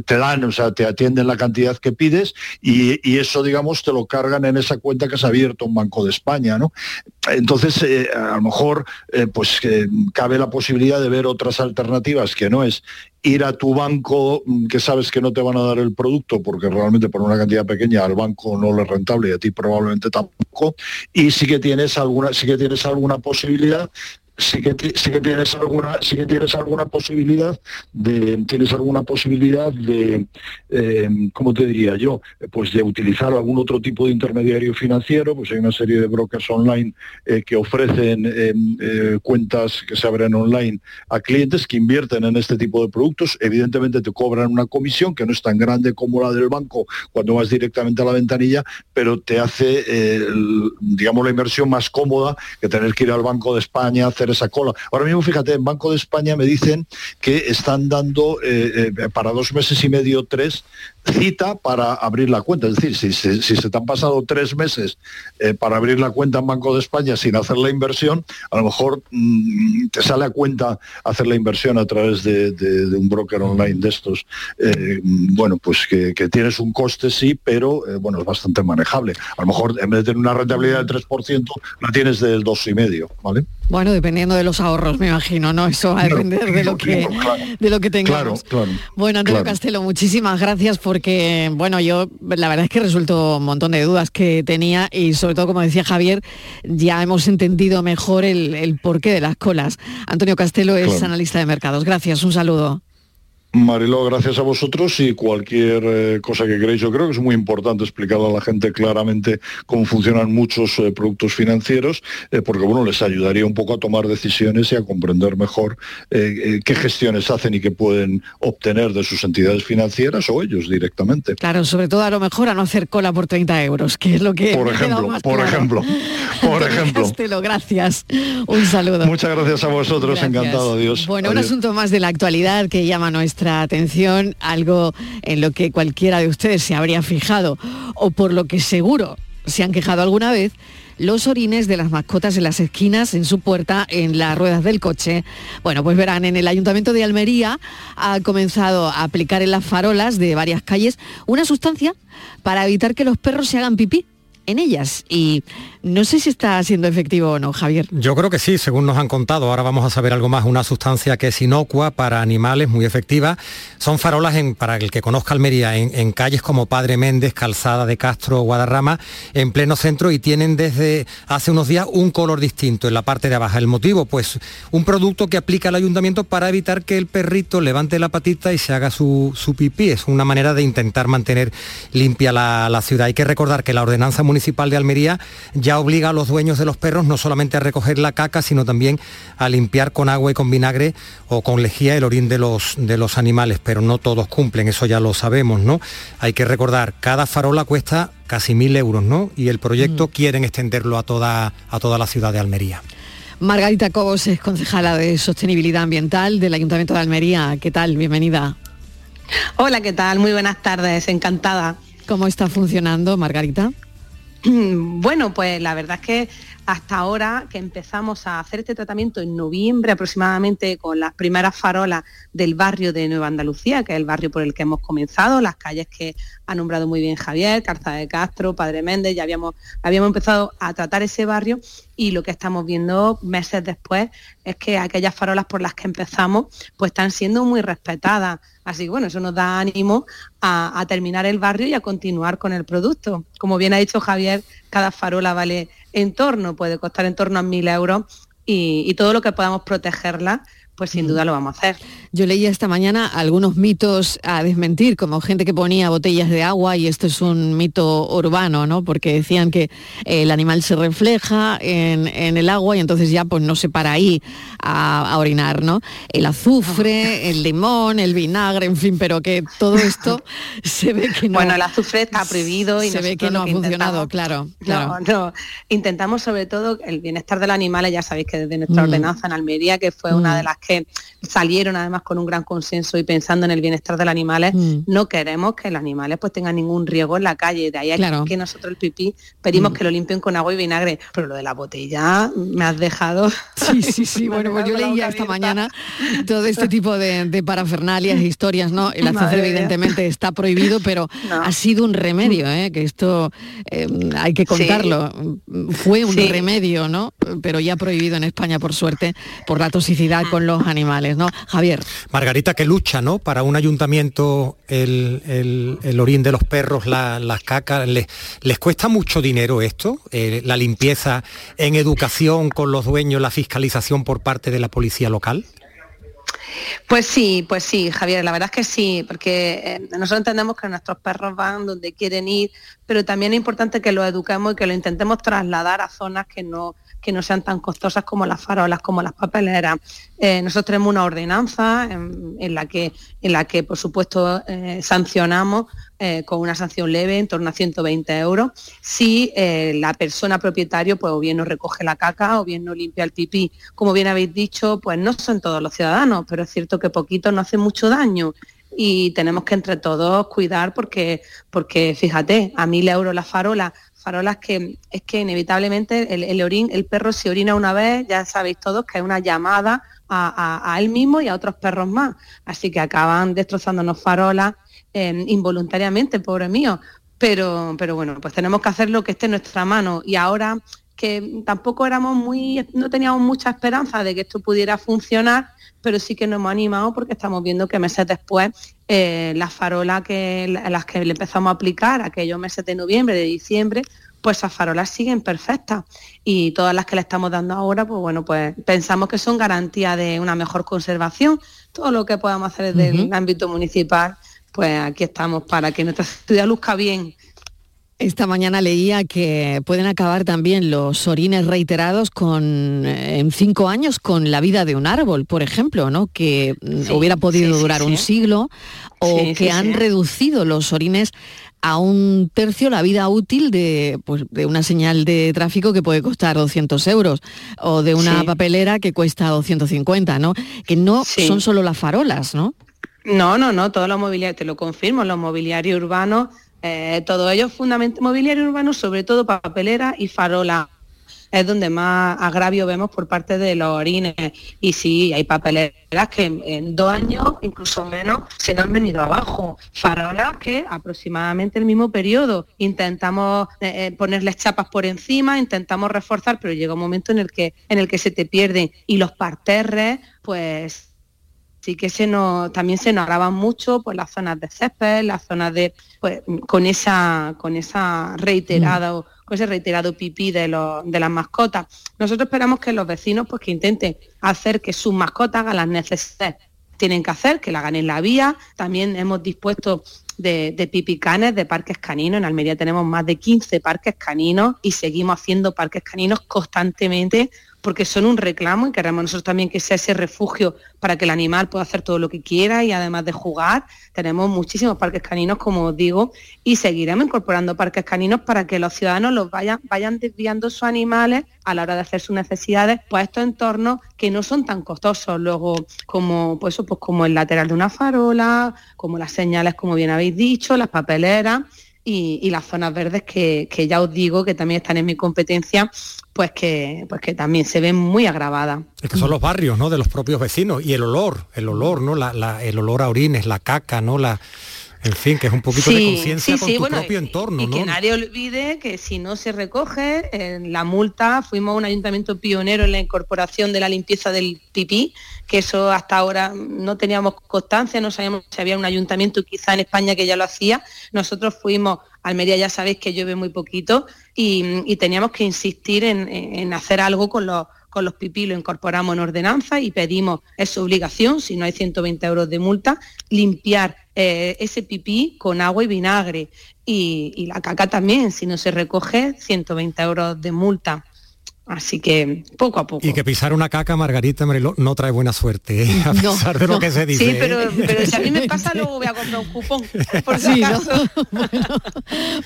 te dan, o sea, te atienden la cantidad que pides y, eso, digamos, te lo cargan en esa cuenta que has abierto un Banco de España, ¿no? Entonces, a lo mejor, pues cabe la posibilidad de ver otras alternativas que no es ir a tu banco mm, que sabes que no te van a dar el producto porque realmente por una cantidad pequeña al banco no le es rentable y a ti probablemente tampoco y sí que tienes alguna sí que tienes alguna posibilidad sí que, sí que tienes alguna sí que tienes alguna posibilidad de tienes alguna posibilidad de eh, cómo te diría yo pues de utilizar algún otro tipo de intermediario financiero pues hay una serie de brokers online eh, que ofrecen eh, cuentas que se abren online a clientes que invierten en este tipo de productos. Evidentemente te cobran una comisión que no es tan grande como la del banco cuando vas directamente a la ventanilla pero te hace digamos la inversión más cómoda que tener que ir al banco de España esa cola. Ahora mismo, fíjate, en Banco de España me dicen que están dando eh, eh, para dos meses y medio, tres, cita para abrir la cuenta. Es decir, si, se te han pasado tres meses eh, para abrir la cuenta en Banco de España sin hacer la inversión, a lo mejor mm, te sale a cuenta hacer la inversión a través de, un broker online de estos. bueno, pues que, tienes un coste, sí, pero bueno, es bastante manejable. A lo mejor en vez de tener una rentabilidad del 3%, la tienes del 2,5%, ¿vale? Bueno, dependiendo de los ahorros, me imagino, ¿no? Eso va a depender de lo que de lo que tengamos. bueno, Antonio Castelo, muchísimas gracias porque, bueno, yo la verdad es que resultó un montón de dudas que tenía y sobre todo, como decía Javier, ya hemos entendido mejor el, porqué de las colas. Antonio Castelo es analista de mercados. Gracias, un saludo. Mariló, gracias a vosotros y cualquier eh, cosa que queréis. Yo creo que es muy importante explicar a la gente claramente cómo funcionan muchos eh, productos financieros, eh, porque bueno, les ayudaría un poco a tomar decisiones y a comprender mejor qué gestiones hacen y qué pueden obtener de sus entidades financieras o ellos directamente. Claro, sobre todo a lo mejor a no hacer cola por 30 euros, que es lo que... Por ejemplo, por ejemplo, por ejemplo. Gracias. Un saludo. Muchas gracias a vosotros, encantado, adiós. Bueno, un asunto más de la actualidad que llama nuestra atención, algo en lo que cualquiera de ustedes se habría fijado o por lo que seguro se han quejado alguna vez, los orines de las mascotas en las esquinas, en su puerta, en las ruedas del coche. Bueno, pues verán, en el Ayuntamiento de Almería ha comenzado a aplicar en las farolas de varias calles una sustancia para evitar que los perros se hagan pipí ellas. Y no sé si está siendo efectivo o no, Javier. Yo creo que sí, según nos han contado. Ahora vamos a saber algo más. Una sustancia que es inocua para animales, muy efectiva. Son farolas, en, para el que conozca Almería, en, calles como Padre Méndez, Calzada de Castro, Guadarrama, en pleno centro y tienen desde hace unos días un color distinto en la parte de abajo. El motivo, pues un producto que aplica el ayuntamiento para evitar que el perrito levante la patita y se haga su, pipí. Es una manera de intentar mantener limpia la, la ciudad. Hay que recordar que la ordenanza municipal de Almería ya obliga a los dueños de los perros no solamente a recoger la caca, sino también a limpiar con agua y con vinagre o con lejía el orín de los, de los animales, pero no todos cumplen, eso ya lo sabemos, ¿no? Hay que recordar, cada farola cuesta casi mil euros, ¿no? Y el proyecto mm. quieren extenderlo a toda, a toda la ciudad de Almería. Margarita Cobos es concejala de Sostenibilidad Ambiental del Ayuntamiento de Almería. ¿Qué tal? Bienvenida. Hola, ¿qué tal? Muy buenas tardes, encantada. ¿Cómo está funcionando, Margarita? Bueno, pues la verdad es que hasta ahora que empezamos a hacer este tratamiento en noviembre aproximadamente con las primeras farolas del barrio de Nueva Andalucía, que es el barrio por el que hemos comenzado, las calles que ha nombrado muy bien Javier, Carza de Castro, Padre Méndez, ya habíamos, habíamos empezado a tratar ese barrio y lo que estamos viendo meses después es que aquellas farolas por las que empezamos pues están siendo muy respetadas. Así que bueno, eso nos da ánimo a, terminar el barrio y a continuar con el producto. Como bien ha dicho Javier, cada farola vale en torno, puede costar en torno a mil euros y, y todo lo que podamos protegerla pues sin duda lo vamos a hacer. Yo leía esta mañana algunos mitos a desmentir, como gente que ponía botellas de agua y esto es un mito urbano, ¿no? Porque decían que el animal se refleja en, el agua y entonces ya pues no se para ahí a, orinar, ¿no? El azufre, el limón, el vinagre, en fin, pero que todo esto se ve que no. Bueno, el azufre está prohibido y se ve que no ha funcionado, claro, claro. No, Intentamos sobre todo el bienestar del animal, ya sabéis que desde nuestra mm. ordenanza en Almería, que fue una de las que salieron además con un gran consenso y pensando en el bienestar de los animales, mm. no queremos que los animales pues tengan ningún riesgo en la calle. De ahí que nosotros el pipí pedimos mm. que lo limpien con agua y vinagre. Pero lo de la botella me has dejado. Sí, sí, sí. bueno, pues yo leía esta mañana todo este tipo de, parafernalias e historias, ¿no? El azúcar evidentemente está prohibido, pero ha sido un remedio, ¿eh? que esto eh, hay que contarlo. Fue un remedio, ¿no? Pero ya prohibido en España, por suerte, por la toxicidad con los animales, ¿no? Javier. Margarita, que lucha, ¿no? Para un ayuntamiento el, orín de los perros, las cacas, ¿les, ¿les, cuesta mucho dinero esto? Eh, la limpieza en educación con los dueños, la fiscalización por parte de la policía local. Pues sí, pues sí, Javier, la verdad es que sí, porque eh, nosotros entendemos que nuestros perros van donde quieren ir, pero también es importante que los eduquemos y que lo intentemos trasladar a zonas que no, que no sean tan costosas como las farolas, como las papeleras. Eh, nosotros tenemos una ordenanza en, la, que, en la que, por supuesto, eh, sancionamos eh, con una sanción leve, en torno a 120 euros, si la persona propietario, pues o bien no recoge la caca o bien no limpia el pipí. Como bien habéis dicho, pues no son todos los ciudadanos, pero es cierto que poquito no hace mucho daño y tenemos que entre todos cuidar porque, porque fíjate, a mil euros la farola farolas que es que inevitablemente el, orín, el perro se orina una vez, ya sabéis todos que es una llamada a, él mismo y a otros perros más. Así que acaban destrozándonos farolas em, involuntariamente, pobre mío. Pero, pero bueno, pues tenemos que hacer lo que esté en nuestra mano. Y ahora que tampoco éramos muy, no teníamos mucha esperanza de que esto pudiera funcionar, pero sí que nos hemos animado porque estamos viendo que meses después eh, las farolas que las que le empezamos a aplicar aquellos meses de noviembre, de diciembre, pues esas farolas siguen perfectas y todas las que le estamos dando ahora, pues bueno, pues pensamos que son garantía de una mejor conservación. Todo lo que podamos hacer desde el ámbito municipal, pues aquí estamos para que nuestra ciudad luzca bien esta mañana leía que pueden acabar también los orines reiterados con, eh, en cinco años con la vida de un árbol, por ejemplo, ¿no? que mm, hubiera podido durar un siglo, o que han reducido los orines a un tercio la vida útil de, pues, de una señal de tráfico que puede costar 200 euros o de una papelera que cuesta 250, ¿no? Que no son solo las farolas, ¿no? No, no, no, todo lo mobiliario, te lo confirmo, los mobiliarios urbanos eh, todo ello fundamentalmente mobiliario urbano, sobre todo papelera y farola. Es donde más agravio vemos por parte de los orines. Y sí, hay papeleras que en, dos años, incluso menos, se nos han venido abajo. Farolas que aproximadamente el mismo periodo. Intentamos eh, eh, ponerles chapas por encima, intentamos reforzar, pero llega un momento en el que, en el que se te pierden. Y los parterres, pues sí que se nos, también se nos agravan mucho pues, las zonas de césped, las zonas de, pues, con esa, con esa reiterada, mm. con ese reiterado pipí de, de las mascotas. Nosotros esperamos que los vecinos pues que intenten hacer que sus mascotas hagan las necesidades tienen que hacer, que la hagan en la vía. También hemos dispuesto de, de pipicanes, de parques caninos. En Almería tenemos más de 15 parques caninos y seguimos haciendo parques caninos constantemente porque son un reclamo y queremos nosotros también que sea ese refugio para que el animal pueda hacer todo lo que quiera y además de jugar, tenemos muchísimos parques caninos, como os digo, y seguiremos incorporando parques caninos para que los ciudadanos los vayan, vayan desviando sus animales a la hora de hacer sus necesidades, pues estos entornos que no son tan costosos, luego como pues, pues como el lateral de una farola, como las señales, como bien habéis dicho, las papeleras y, las zonas verdes que, ya os digo que también están en mi competencia, pues que, pues que también se ven muy agravadas. Es que son los barrios, ¿no? De los propios vecinos y el olor, el olor, ¿no? el olor a orines, la caca, ¿no? La, en fin, que es un poquito de conciencia con tu propio entorno. Y, que nadie olvide que si no se recoge, en la multa, fuimos un ayuntamiento pionero en la incorporación de la limpieza del pipí, que eso hasta ahora no teníamos constancia, no sabíamos si había un ayuntamiento quizá en España que ya lo hacía. Nosotros fuimos, Almería ya sabéis que llueve muy poquito, y, teníamos que insistir en hacer algo con los con los pipí lo incorporamos en ordenanza y pedimos, es obligación, si no hay 120 euros de multa, limpiar eh, ese pipí con agua y vinagre. Y, y, la caca también, si no se recoge, 120 euros de multa. Así que poco a poco. Y que pisar una caca, Margarita no trae buena suerte, ¿eh? a pesar de lo que se dice. Sí, pero, ¿eh? pero, si a mí me pasa, luego voy a comprar un cupón. Por si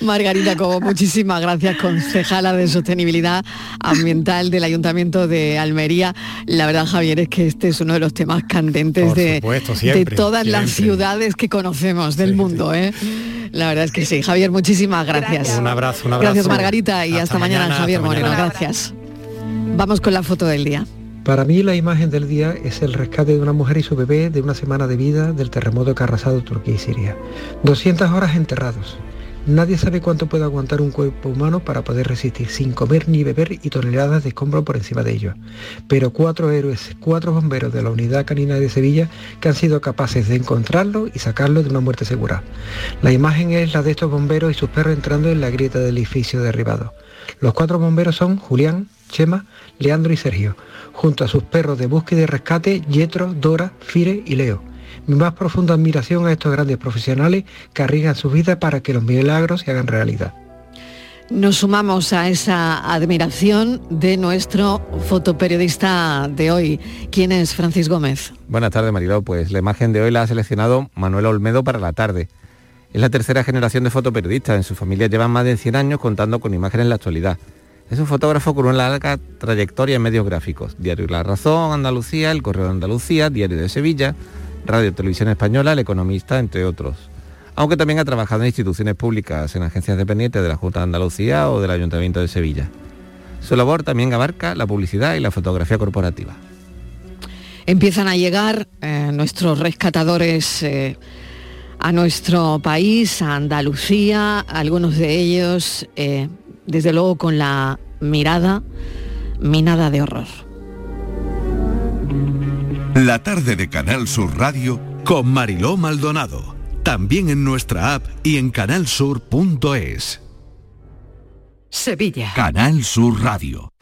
Margarita como muchísimas gracias, concejala de Sostenibilidad Ambiental del Ayuntamiento de Almería. La verdad, Javier, es que este es uno de los temas candentes de, de, todas las ciudades que conocemos del mundo. ¿eh? La verdad es que sí. Javier, muchísimas gracias. Un abrazo, un abrazo. Gracias, Margarita, y hasta, mañana, Javier Moreno. Gracias. Vamos con la foto del día. Para mí la imagen del día es el rescate de una mujer y su bebé de una semana de vida del terremoto que ha arrasado Turquía y Siria. 200 horas enterrados. Nadie sabe cuánto puede aguantar un cuerpo humano para poder resistir sin comer ni beber y toneladas de escombro por encima de ellos. Pero cuatro héroes, cuatro bomberos de la unidad canina de Sevilla que han sido capaces de encontrarlo y sacarlo de una muerte segura. La imagen es la de estos bomberos y sus perros entrando en la grieta del edificio derribado. Los cuatro bomberos son Julián, Chema, Leandro y Sergio, junto a sus perros de búsqueda y rescate, Yetro, Dora, Fire y Leo. Mi más profunda admiración a estos grandes profesionales que arriesgan su vida para que los milagros se hagan realidad. Nos sumamos a esa admiración de nuestro fotoperiodista de hoy. ¿Quién es Francis Gómez? Buenas tardes, Mariló. Pues la imagen de hoy la ha seleccionado Manuel Olmedo para la tarde. Es la tercera generación de fotoperiodistas. En su familia llevan más de 100 años contando con imágenes en la actualidad. Es un fotógrafo con una larga trayectoria en medios gráficos. Diario La Razón, Andalucía, El Correo de Andalucía, Diario de Sevilla, Radio Televisión Española, El Economista, entre otros. Aunque también ha trabajado en instituciones públicas, en agencias dependientes de la Junta de Andalucía o del Ayuntamiento de Sevilla. Su labor también abarca la publicidad y la fotografía corporativa. Empiezan a llegar eh, nuestros rescatadores eh, a nuestro país, a Andalucía, algunos de ellos eh, desde luego con la mirada minada de horror. La tarde de Canal Sur Radio con Mariló Maldonado. También en nuestra app y en canalsur.es. Sevilla. Canal Sur Radio.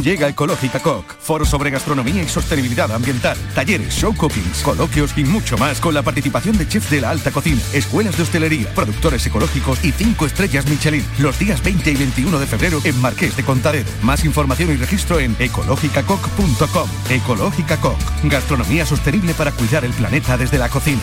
Llega Ecológica Coc, foro sobre gastronomía y sostenibilidad ambiental, talleres, show cookings, coloquios y mucho más con la participación de chefs de la alta cocina, escuelas de hostelería, productores ecológicos y 5 estrellas Michelin, los días 20 y 21 de febrero en Marqués de Contadero. Más información y registro en ecológicacoc.com. Ecológica Coc, gastronomía sostenible para cuidar el planeta desde la cocina.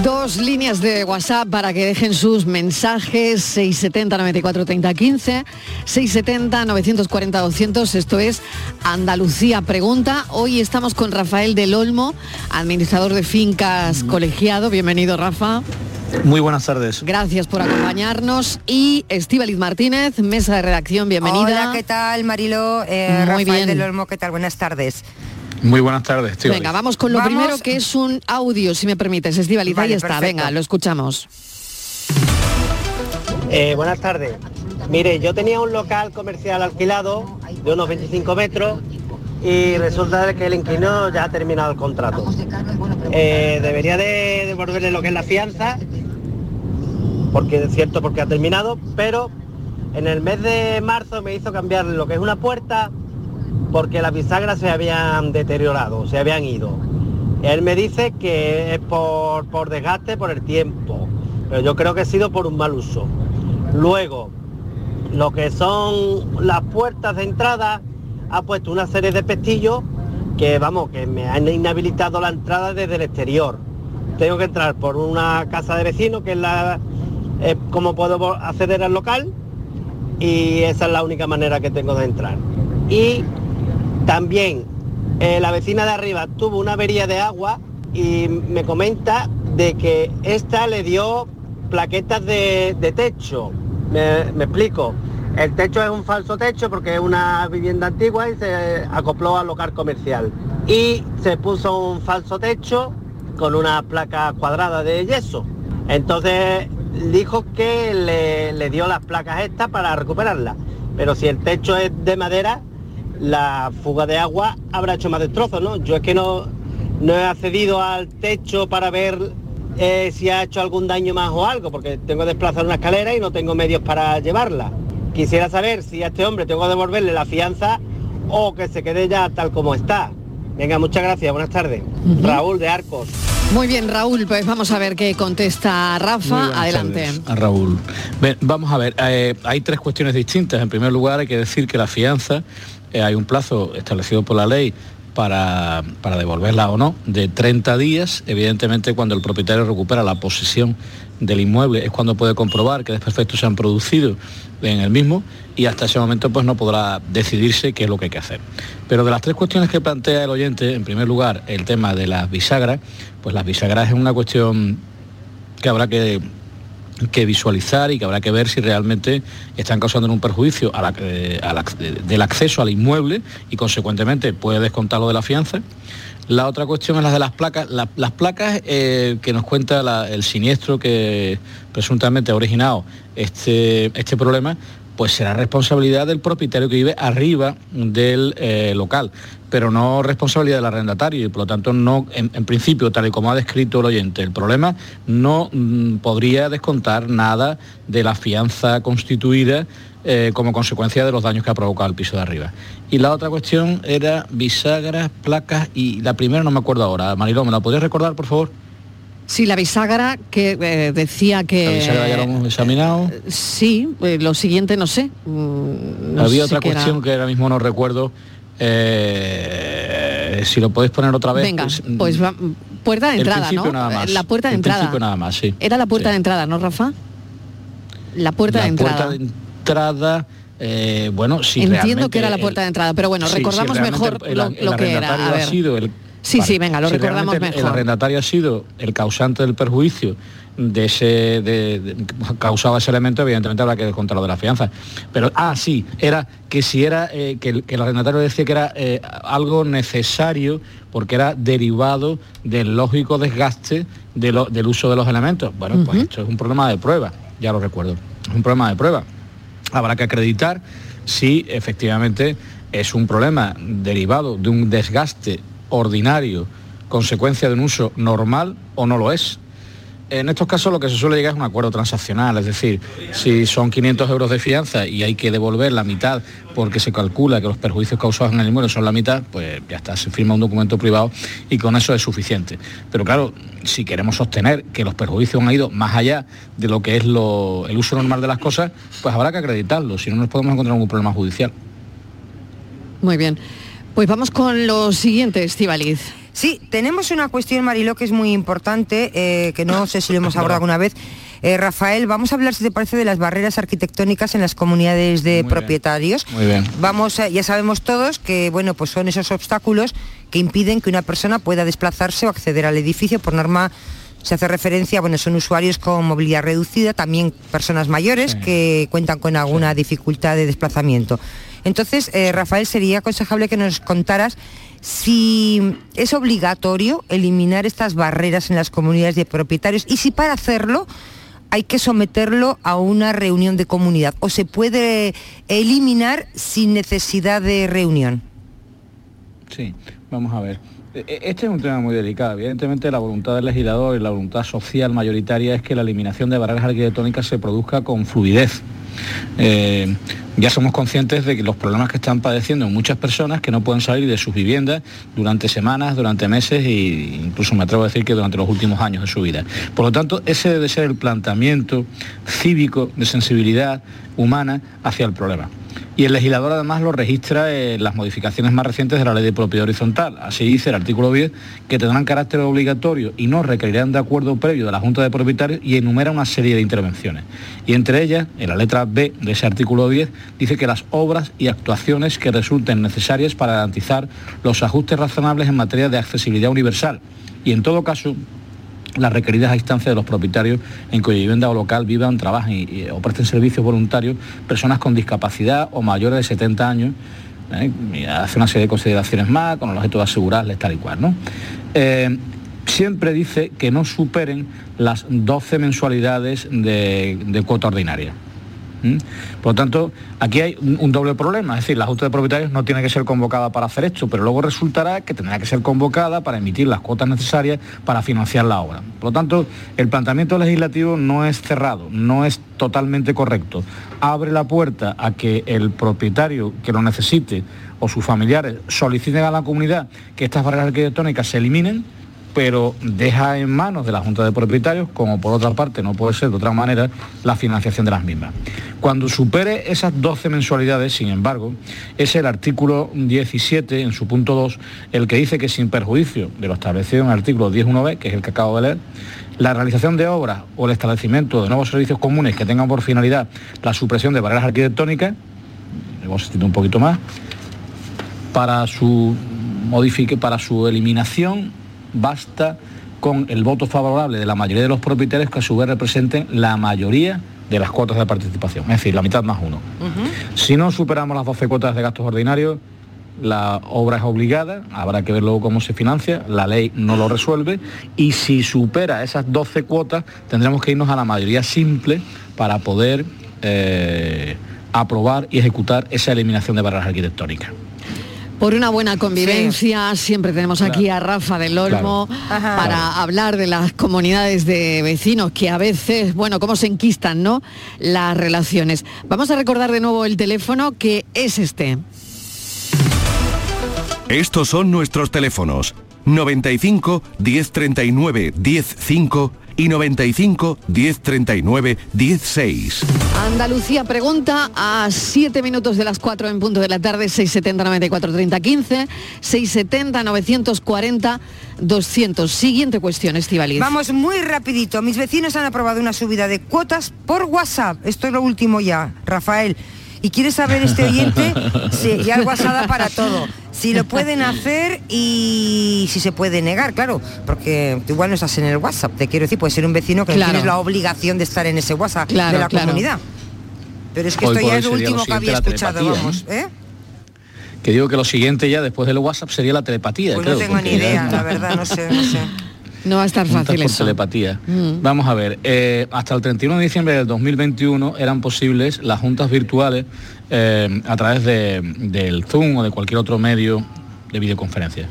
Dos líneas de WhatsApp para que dejen sus mensajes 670 94 30 15 670 940 200 esto es Andalucía pregunta hoy estamos con Rafael del Olmo administrador de fincas colegiado bienvenido Rafa muy buenas tardes. Gracias por acompañarnos. Y Estíbaliz Martínez, mesa de redacción, bienvenida. Hola, ¿qué tal, Marilo? Eh, Muy Rafael bien. del Olmo, ¿qué tal? Buenas tardes. Muy buenas tardes, tío. Venga, vamos con lo Vamos. primero que es un audio, si me permites. Estíbaliz, ahí Vale, está. perfecto. Venga, lo escuchamos. Eh, buenas tardes. Mire, yo tenía un local comercial alquilado de unos 25 metros y resulta de que el inquilino ya ha terminado el contrato. Eh, debería de devolverle lo que es la fianza, porque es cierto porque ha terminado, pero en el mes de marzo me hizo cambiar lo que es una puerta porque las bisagras se habían deteriorado, se habían ido. Él me dice que es por, por desgaste, por el tiempo, pero yo creo que ha sido por un mal uso. Luego, lo que son las puertas de entrada, ha puesto una serie de pestillos que, vamos, que me han inhabilitado la entrada desde el exterior. Tengo que entrar por una casa de vecinos, que es la es como puedo acceder al local, y esa es la única manera que tengo de entrar. Y también eh, la vecina de arriba tuvo una avería de agua y me comenta de que esta le dio plaquetas de, techo. Me, me explico. El techo es un falso techo porque es una vivienda antigua y se acopló al local comercial. Y se puso un falso techo con una placa cuadrada de yeso. Entonces dijo que le, le dio las placas estas para recuperarlas. Pero si el techo es de madera, la fuga de agua habrá hecho más destrozos, ¿no? Yo es que no, no he accedido al techo para ver eh, si ha hecho algún daño más o algo, porque tengo que desplazar una escalera y no tengo medios para llevarla. Quisiera saber si a este hombre tengo que devolverle la fianza o que se quede ya tal como está. Venga, muchas gracias, buenas tardes. Raúl de Arcos. Muy bien, Raúl, pues vamos a ver qué contesta Rafa. Adelante. A Raúl. Ven, vamos a ver, eh, hay tres cuestiones distintas. En primer lugar, hay que decir que la fianza, eh, hay un plazo establecido por la ley para, para devolverla o no, de 30 días. Evidentemente, cuando el propietario recupera la posesión del inmueble es cuando puede comprobar que desperfectos se han producido en el mismo y hasta ese momento pues no podrá decidirse qué es lo que hay que hacer. Pero de las tres cuestiones que plantea el oyente, en primer lugar, el tema de las bisagras, pues las bisagras es una cuestión que habrá que, que visualizar y que habrá que ver si realmente están causando un perjuicio eh, del acceso al inmueble y consecuentemente puede descontarlo de la fianza. La otra cuestión es la de las placas. La- las placas eh, que nos cuenta el siniestro que presuntamente ha originado este, este problema, pues será responsabilidad del propietario que vive arriba del eh, local, pero no responsabilidad del arrendatario y por lo tanto no, en, principio, tal y como ha descrito el oyente, el problema no mm, podría descontar nada de la fianza constituida eh, como consecuencia de los daños que ha provocado el piso de arriba. Y la otra cuestión era bisagras, placas y la primera no me acuerdo ahora. Mariló, ¿me la podrías recordar, por favor? Sí, la bisagra que eh, decía que... La bisagra ya lo hemos examinado. Sí, eh, lo siguiente no sé. Mm, no Había sé otra era. cuestión que ahora mismo no recuerdo. Eh, si lo podéis poner otra vez. Venga, pues, pues va- puerta de entrada, ¿no? nada más. La puerta de El entrada. principio nada más, sí. Era la puerta de entrada, ¿no, Rafa? La puerta la de entrada. puerta de entrada, eh, bueno, si Entiendo que era la el- puerta de entrada, pero bueno, Sí, recordamos mejor el- lo, que era. A ha ver. sido el- Sí, Vale. sí, venga, lo Si recordamos mejor. El arrendatario ha sido el causante del perjuicio de ese de, de- causaba ese elemento, evidentemente habrá que descontarlo de la fianza. Pero, ah, sí, era que si era, eh, que, el, que el arrendatario decía que era eh, algo necesario porque era derivado del lógico desgaste de lo- del uso de los elementos. Bueno, pues esto es un problema de prueba, ya lo recuerdo. Es un problema de prueba. Habrá que acreditar si efectivamente es un problema derivado de un desgaste ordinario, consecuencia de un uso normal o no lo es. en estos casos lo que se suele llegar es un acuerdo transaccional, es decir, si son 500 euros de fianza y hay que devolver la mitad porque se calcula que los perjuicios causados en el inmueble son la mitad, pues ya está, se firma un documento privado y con eso es suficiente. Pero claro, si queremos sostener que los perjuicios han ido más allá de lo que es el uso normal de las cosas, pues habrá que acreditarlo, si no nos podemos encontrar ningún problema judicial. Muy bien. Pues vamos con lo siguiente, Estivaliz. Sí, tenemos una cuestión, Mariló, que es muy importante, eh, que no sé si lo hemos abordado alguna vez. Eh, Rafael, vamos a hablar, si te parece, de las barreras arquitectónicas en las comunidades de propietarios. Muy bien. Vamos, ya sabemos todos que, bueno, pues son esos obstáculos que impiden que una persona pueda desplazarse o acceder al edificio. Por norma se hace referencia, bueno, son usuarios con movilidad reducida, también personas mayores que cuentan con alguna dificultad de desplazamiento. Entonces, eh, Rafael, sería aconsejable que nos contaras si es obligatorio eliminar estas barreras en las comunidades de propietarios y si para hacerlo hay que someterlo a una reunión de comunidad o se puede eliminar sin necesidad de reunión. Sí, vamos a ver. E, e, este es un tema muy delicado. Evidentemente la voluntad del legislador y la voluntad social mayoritaria es que la eliminación de barreras arquitectónicas se produzca con fluidez. Eh, ya somos conscientes de que los problemas que están padeciendo muchas personas que no pueden salir de sus viviendas durante semanas, durante meses e incluso me atrevo a decir que durante los últimos años de su vida. Por lo tanto, ese debe ser el planteamiento cívico de sensibilidad humana hacia el problema. Y el legislador además lo registra en las modificaciones más recientes de la ley de propiedad horizontal. Así dice el artículo 10, que tendrán carácter obligatorio y no requerirán de acuerdo previo de la Junta de Propietarios y enumera una serie de intervenciones. Y entre ellas, en la letra B de ese artículo 10, dice que las obras y actuaciones que resulten necesarias para garantizar los ajustes razonables en materia de accesibilidad universal. Y en todo caso, las requeridas a instancia de los propietarios en cuya vivienda o local vivan, trabajen y, o presten servicios voluntarios personas con discapacidad o mayores de 70 años. ¿eh? hace una serie de consideraciones más con el objeto de asegurarles tal y cual. ¿no? Eh, siempre dice que no superen las 12 mensualidades de cuota ordinaria. Por lo tanto, aquí hay un, doble problema, es decir, la Junta de Propietarios no tiene que ser convocada para hacer esto, pero luego resultará que tendrá que ser convocada para emitir las cuotas necesarias para financiar la obra. Por lo tanto, el planteamiento legislativo no es cerrado, no es totalmente correcto. Abre la puerta a que el propietario que lo necesite o sus familiares soliciten a la comunidad que estas barreras arquitectónicas se eliminen pero deja en manos de la Junta de Propietarios, como por otra parte no puede ser de otra manera, la financiación de las mismas. Cuando supere esas 12 mensualidades, sin embargo, es el artículo 17, en su punto 2, el que dice que sin perjuicio de lo establecido en el artículo 10.1b, que es el que acabo de leer, la realización de obras o el establecimiento de nuevos servicios comunes que tengan por finalidad la supresión de barreras arquitectónicas, vamos a un poquito más, para su modifique, para su eliminación basta con el voto favorable de la mayoría de los propietarios que a su vez representen la mayoría de las cuotas de participación, es decir, la mitad más uno. Si no superamos las 12 cuotas de gastos ordinarios, la obra es obligada, habrá que ver luego cómo se financia, la ley no lo resuelve y si supera esas 12 cuotas tendremos que irnos a la mayoría simple para poder eh, aprobar y ejecutar esa eliminación de barreras arquitectónicas por una buena convivencia. Siempre tenemos aquí a Rafa del Olmo para hablar de las comunidades de vecinos que a veces, bueno, cómo se enquistan, ¿no? Las relaciones. Vamos a recordar de nuevo el teléfono que es este. Estos son nuestros teléfonos. 95 1039 105 y 95 1039 16. Andalucía pregunta a 7 minutos de las 4 en punto de la tarde, 670 94 30 15, 670 940 200. Siguiente cuestión, Estivaliz. Vamos muy rapidito. Mis vecinos han aprobado una subida de cuotas por WhatsApp. Esto es lo último ya, Rafael. Y quiere saber este oyente si ya el WhatsApp para todo si lo pueden hacer y si se puede negar, claro, porque igual no estás en el WhatsApp, te quiero decir, puede ser un vecino que tienes la obligación de estar en ese WhatsApp de la comunidad. Pero es que esto ya es lo último que había escuchado, vamos, ¿eh? Que digo que lo siguiente ya después del WhatsApp sería la telepatía. Pues no tengo ni idea, la verdad, no sé, no sé. No va a estar fácil eso. telepatía. Mm. Vamos a ver, eh, hasta el 31 de diciembre del 2021 eran posibles las juntas virtuales eh, a través del Zoom o de cualquier otro medio de videoconferencia.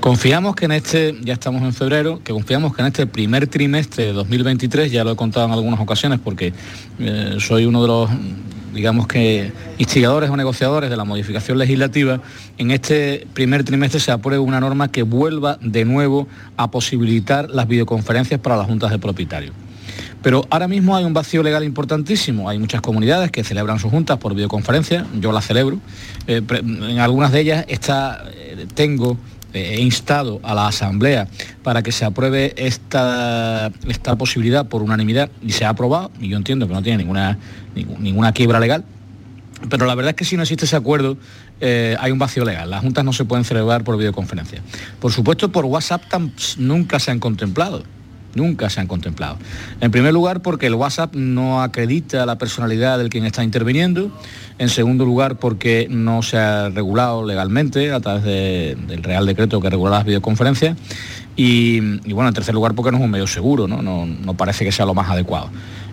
Confiamos que en este, ya estamos en febrero, que confiamos que en este primer trimestre de 2023, ya lo he contado en algunas ocasiones porque eh, soy uno de los digamos que instigadores o negociadores de la modificación legislativa, en este primer trimestre se apruebe una norma que vuelva de nuevo a posibilitar las videoconferencias para las juntas de propietarios. Pero ahora mismo hay un vacío legal importantísimo. Hay muchas comunidades que celebran sus juntas por videoconferencia, yo las celebro. Eh, en algunas de ellas eh, tengo he instado a la Asamblea para que se apruebe esta, esta posibilidad por unanimidad y se ha aprobado, y yo entiendo que no tiene ninguna, ninguna quiebra legal, pero la verdad es que si no existe ese acuerdo, eh, hay un vacío legal. Las juntas no se pueden celebrar por videoconferencia. Por supuesto, por WhatsApp nunca se han contemplado nunca se han contemplado. En primer lugar, porque el WhatsApp no acredita la personalidad del quien está interviniendo. En segundo lugar, porque no se ha regulado legalmente a través del Real Decreto que regula las videoconferencias. Y, bueno, en tercer lugar, porque no es un medio seguro, no, no, parece que sea lo más adecuado.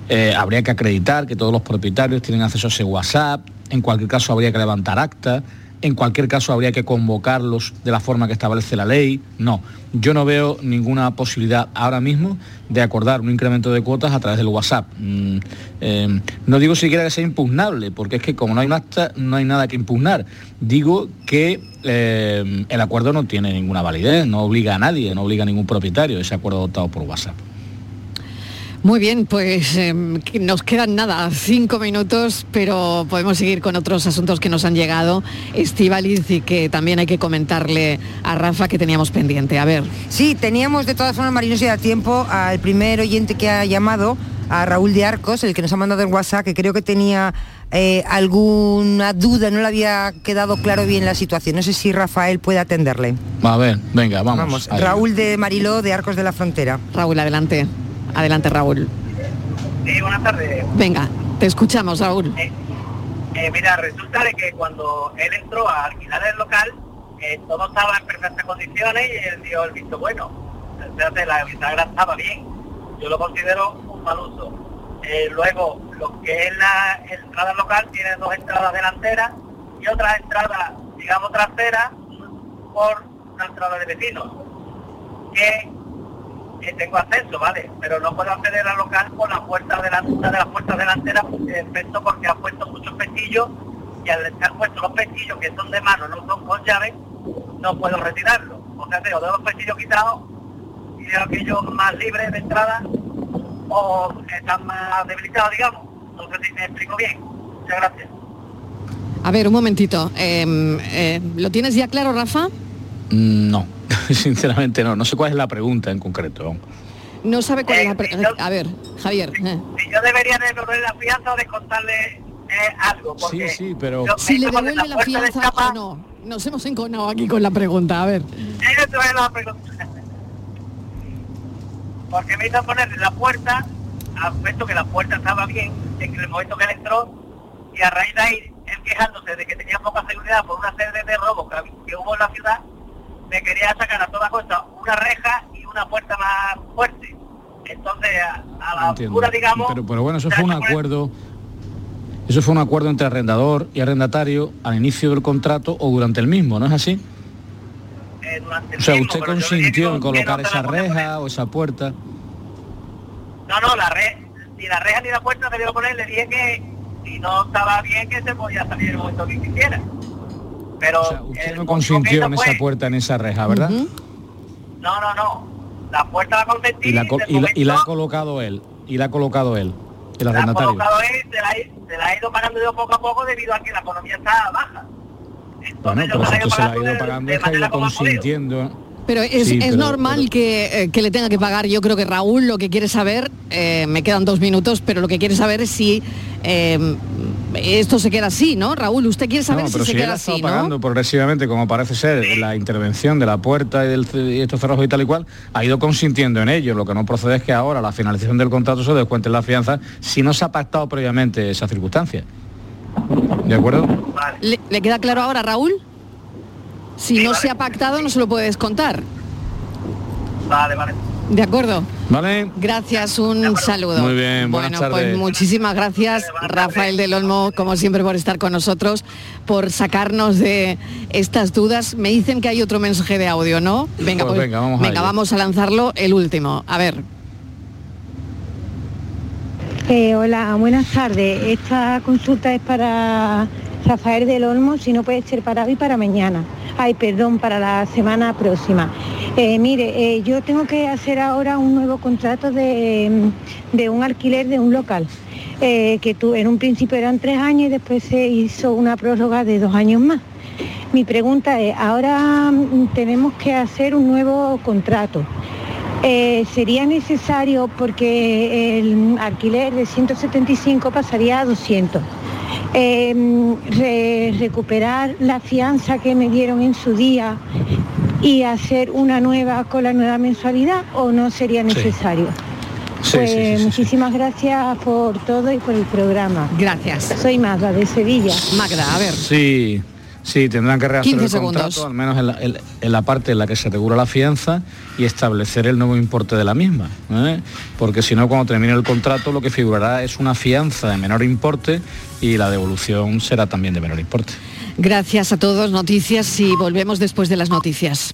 Eh, habría que acreditar que todos los propietarios tienen acceso a ese WhatsApp. En cualquier caso, habría que levantar acta en cualquier caso habría que convocarlos de la forma que establece la ley. No, yo no veo ninguna posibilidad ahora mismo de acordar un incremento de cuotas a través del WhatsApp. Mm, em, no digo siquiera que sea impugnable, porque es que como no hay, acta, no hay nada que impugnar. Digo que em, el acuerdo no tiene ninguna validez, no obliga a nadie, no obliga a ningún propietario ese acuerdo adoptado por WhatsApp. Muy bien, pues em, nos quedan nada, cinco minutos, pero podemos seguir con otros asuntos que nos han llegado. Estivaliz y que también hay que comentarle a Rafa que teníamos pendiente. A ver. Sí, teníamos de todas formas, Marino, si da tiempo, al primer oyente que ha llamado, a Raúl de Arcos, el que nos ha mandado en WhatsApp, que creo que tenía eh, alguna duda, no le había quedado claro bien la situación. No sé si Rafael puede atenderle. A ver, venga, vamos. vamos. Raúl de Mariló, de Arcos de la Frontera. Raúl, adelante. Adelante, Raúl. Sí, buenas tardes. Venga, te escuchamos, Raúl. Eh, eh, mira, resulta de que cuando él entró a alquilar el local, eh, todo estaba en perfectas condiciones y él dio el visto bueno. Entonces la bisagra estaba bien. Yo lo considero un mal uso. luego, lo que es la entrada local tiene dos entradas delanteras y otra entrada, digamos, trasera por una entrada de vecinos. Que tengo acceso, ¿vale? Pero no puedo acceder al local por la puerta delantera, de las puertas delanteras, excepto porque ha puesto muchos pestillos y al estar puestos los pestillos que son de mano, no son con llave, no puedo retirarlos. O sea, tengo de los pestillos quitados y de aquellos más libres de entrada o están más debilitados, digamos. No sé si me explico bien. Muchas gracias. A ver, un momentito. Em, eh, ¿Lo tienes ya claro, Rafa? Mm, no. Sinceramente no, no sé cuál es la pregunta en concreto. No sabe cuál es la pregunta. A ver, Javier. Eh. Si yo debería devolver la fianza o descontarle eh, algo. sí, sí, pero... Si le devuelve la, fianza o no. Nos hemos enconado aquí con la pregunta, a ver. Eso es la pregunta. Porque me hizo ponerle la puerta, al momento que la puerta estaba bien, en el momento que él entró, y a raíz de ahí, él quejándose de que tenía poca seguridad por una serie de robos que hubo en la ciudad, me quería sacar a toda costa una reja y una puerta más fuerte. Entonces, a, la altura, digamos... Pero, pero bueno, eso fue un acuerdo... Eso fue un acuerdo entre arrendador y arrendatario al inicio del contrato o durante el mismo, ¿no es así? Eh, o sea, usted consintió en colocar esa reja o esa puerta. No, no, la reja, ni la reja ni la puerta se a poner, le dije que si no estaba bien que se podía salir el momento que quisiera. Pero usted no consintió en esa puerta, en esa reja, ¿verdad? No, no, no. La puerta la consentí. Y la, y, la, ha colocado él. Y la ha colocado él. El la ha colocado él, se la, se la, ha ido pagando yo poco a poco debido a que la economía está baja. bueno, pero si esto se la ha ido pagando, ha ido consintiendo. Pero es, es normal Que, eh, que, le tenga que pagar. Yo creo que Raúl lo que quiere saber, eh, me quedan dos minutos, pero lo que quiere saber es si eh, esto se queda así, ¿no? Raúl, usted quiere saber si, se queda así, pagando progresivamente, como parece ser, la intervención de la puerta y, del, y estos cerrojos y tal y cual, ha ido consintiendo en ello. Lo que no procede es que ahora, la finalización del contrato, se descuente la fianza si no se ha pactado previamente esa circunstancia. ¿De acuerdo? ¿Le, queda claro ahora, Raúl? Si no se ha pactado, no se lo puede descontar. Vale, vale. De acuerdo. ¿Vale? Gracias, un saludo. Muy bien, buenas Bueno, pues tardes. muchísimas gracias, Rafael del Olmo, como siempre, por estar con nosotros, por sacarnos de estas dudas. Me dicen que hay otro mensaje de audio, ¿no? Venga, Pues venga, vamos a ello. vamos a lanzarlo, el último. A ver. Eh, hola, buenas tardes. Esta consulta es para Rafael del Olmo, si no puede ser para hoy, para mañana. Ay, perdón, para la semana próxima. Eh, mire, eh, yo tengo que hacer ahora un nuevo contrato de, de un alquiler de un local, eh, que tu- en un principio eran tres años y después se hizo una prórroga de dos años más. Mi pregunta es, ahora mm, tenemos que hacer un nuevo contrato. Sería necesario porque el alquiler de 175 pasaría a 200. Eh, re- recuperar la fianza que me dieron en su día y hacer una nueva con la nueva mensualidad o no sería necesario. Sí, pues sí, sí, sí, sí. muchísimas gracias por todo y por el programa. Gracias. Soy Magda de Sevilla. Magda, a ver. Sí, sí, tendrán que rehacer 15 el segundos. contrato, al menos en la, en- en la parte en la que se regula la fianza y establecer el nuevo importe de la misma. ¿eh? Porque si no, cuando termine el contrato, lo que figurará es una fianza de menor importe y la devolución será también de menor importe. Gracias a todos, noticias y volvemos después de las noticias.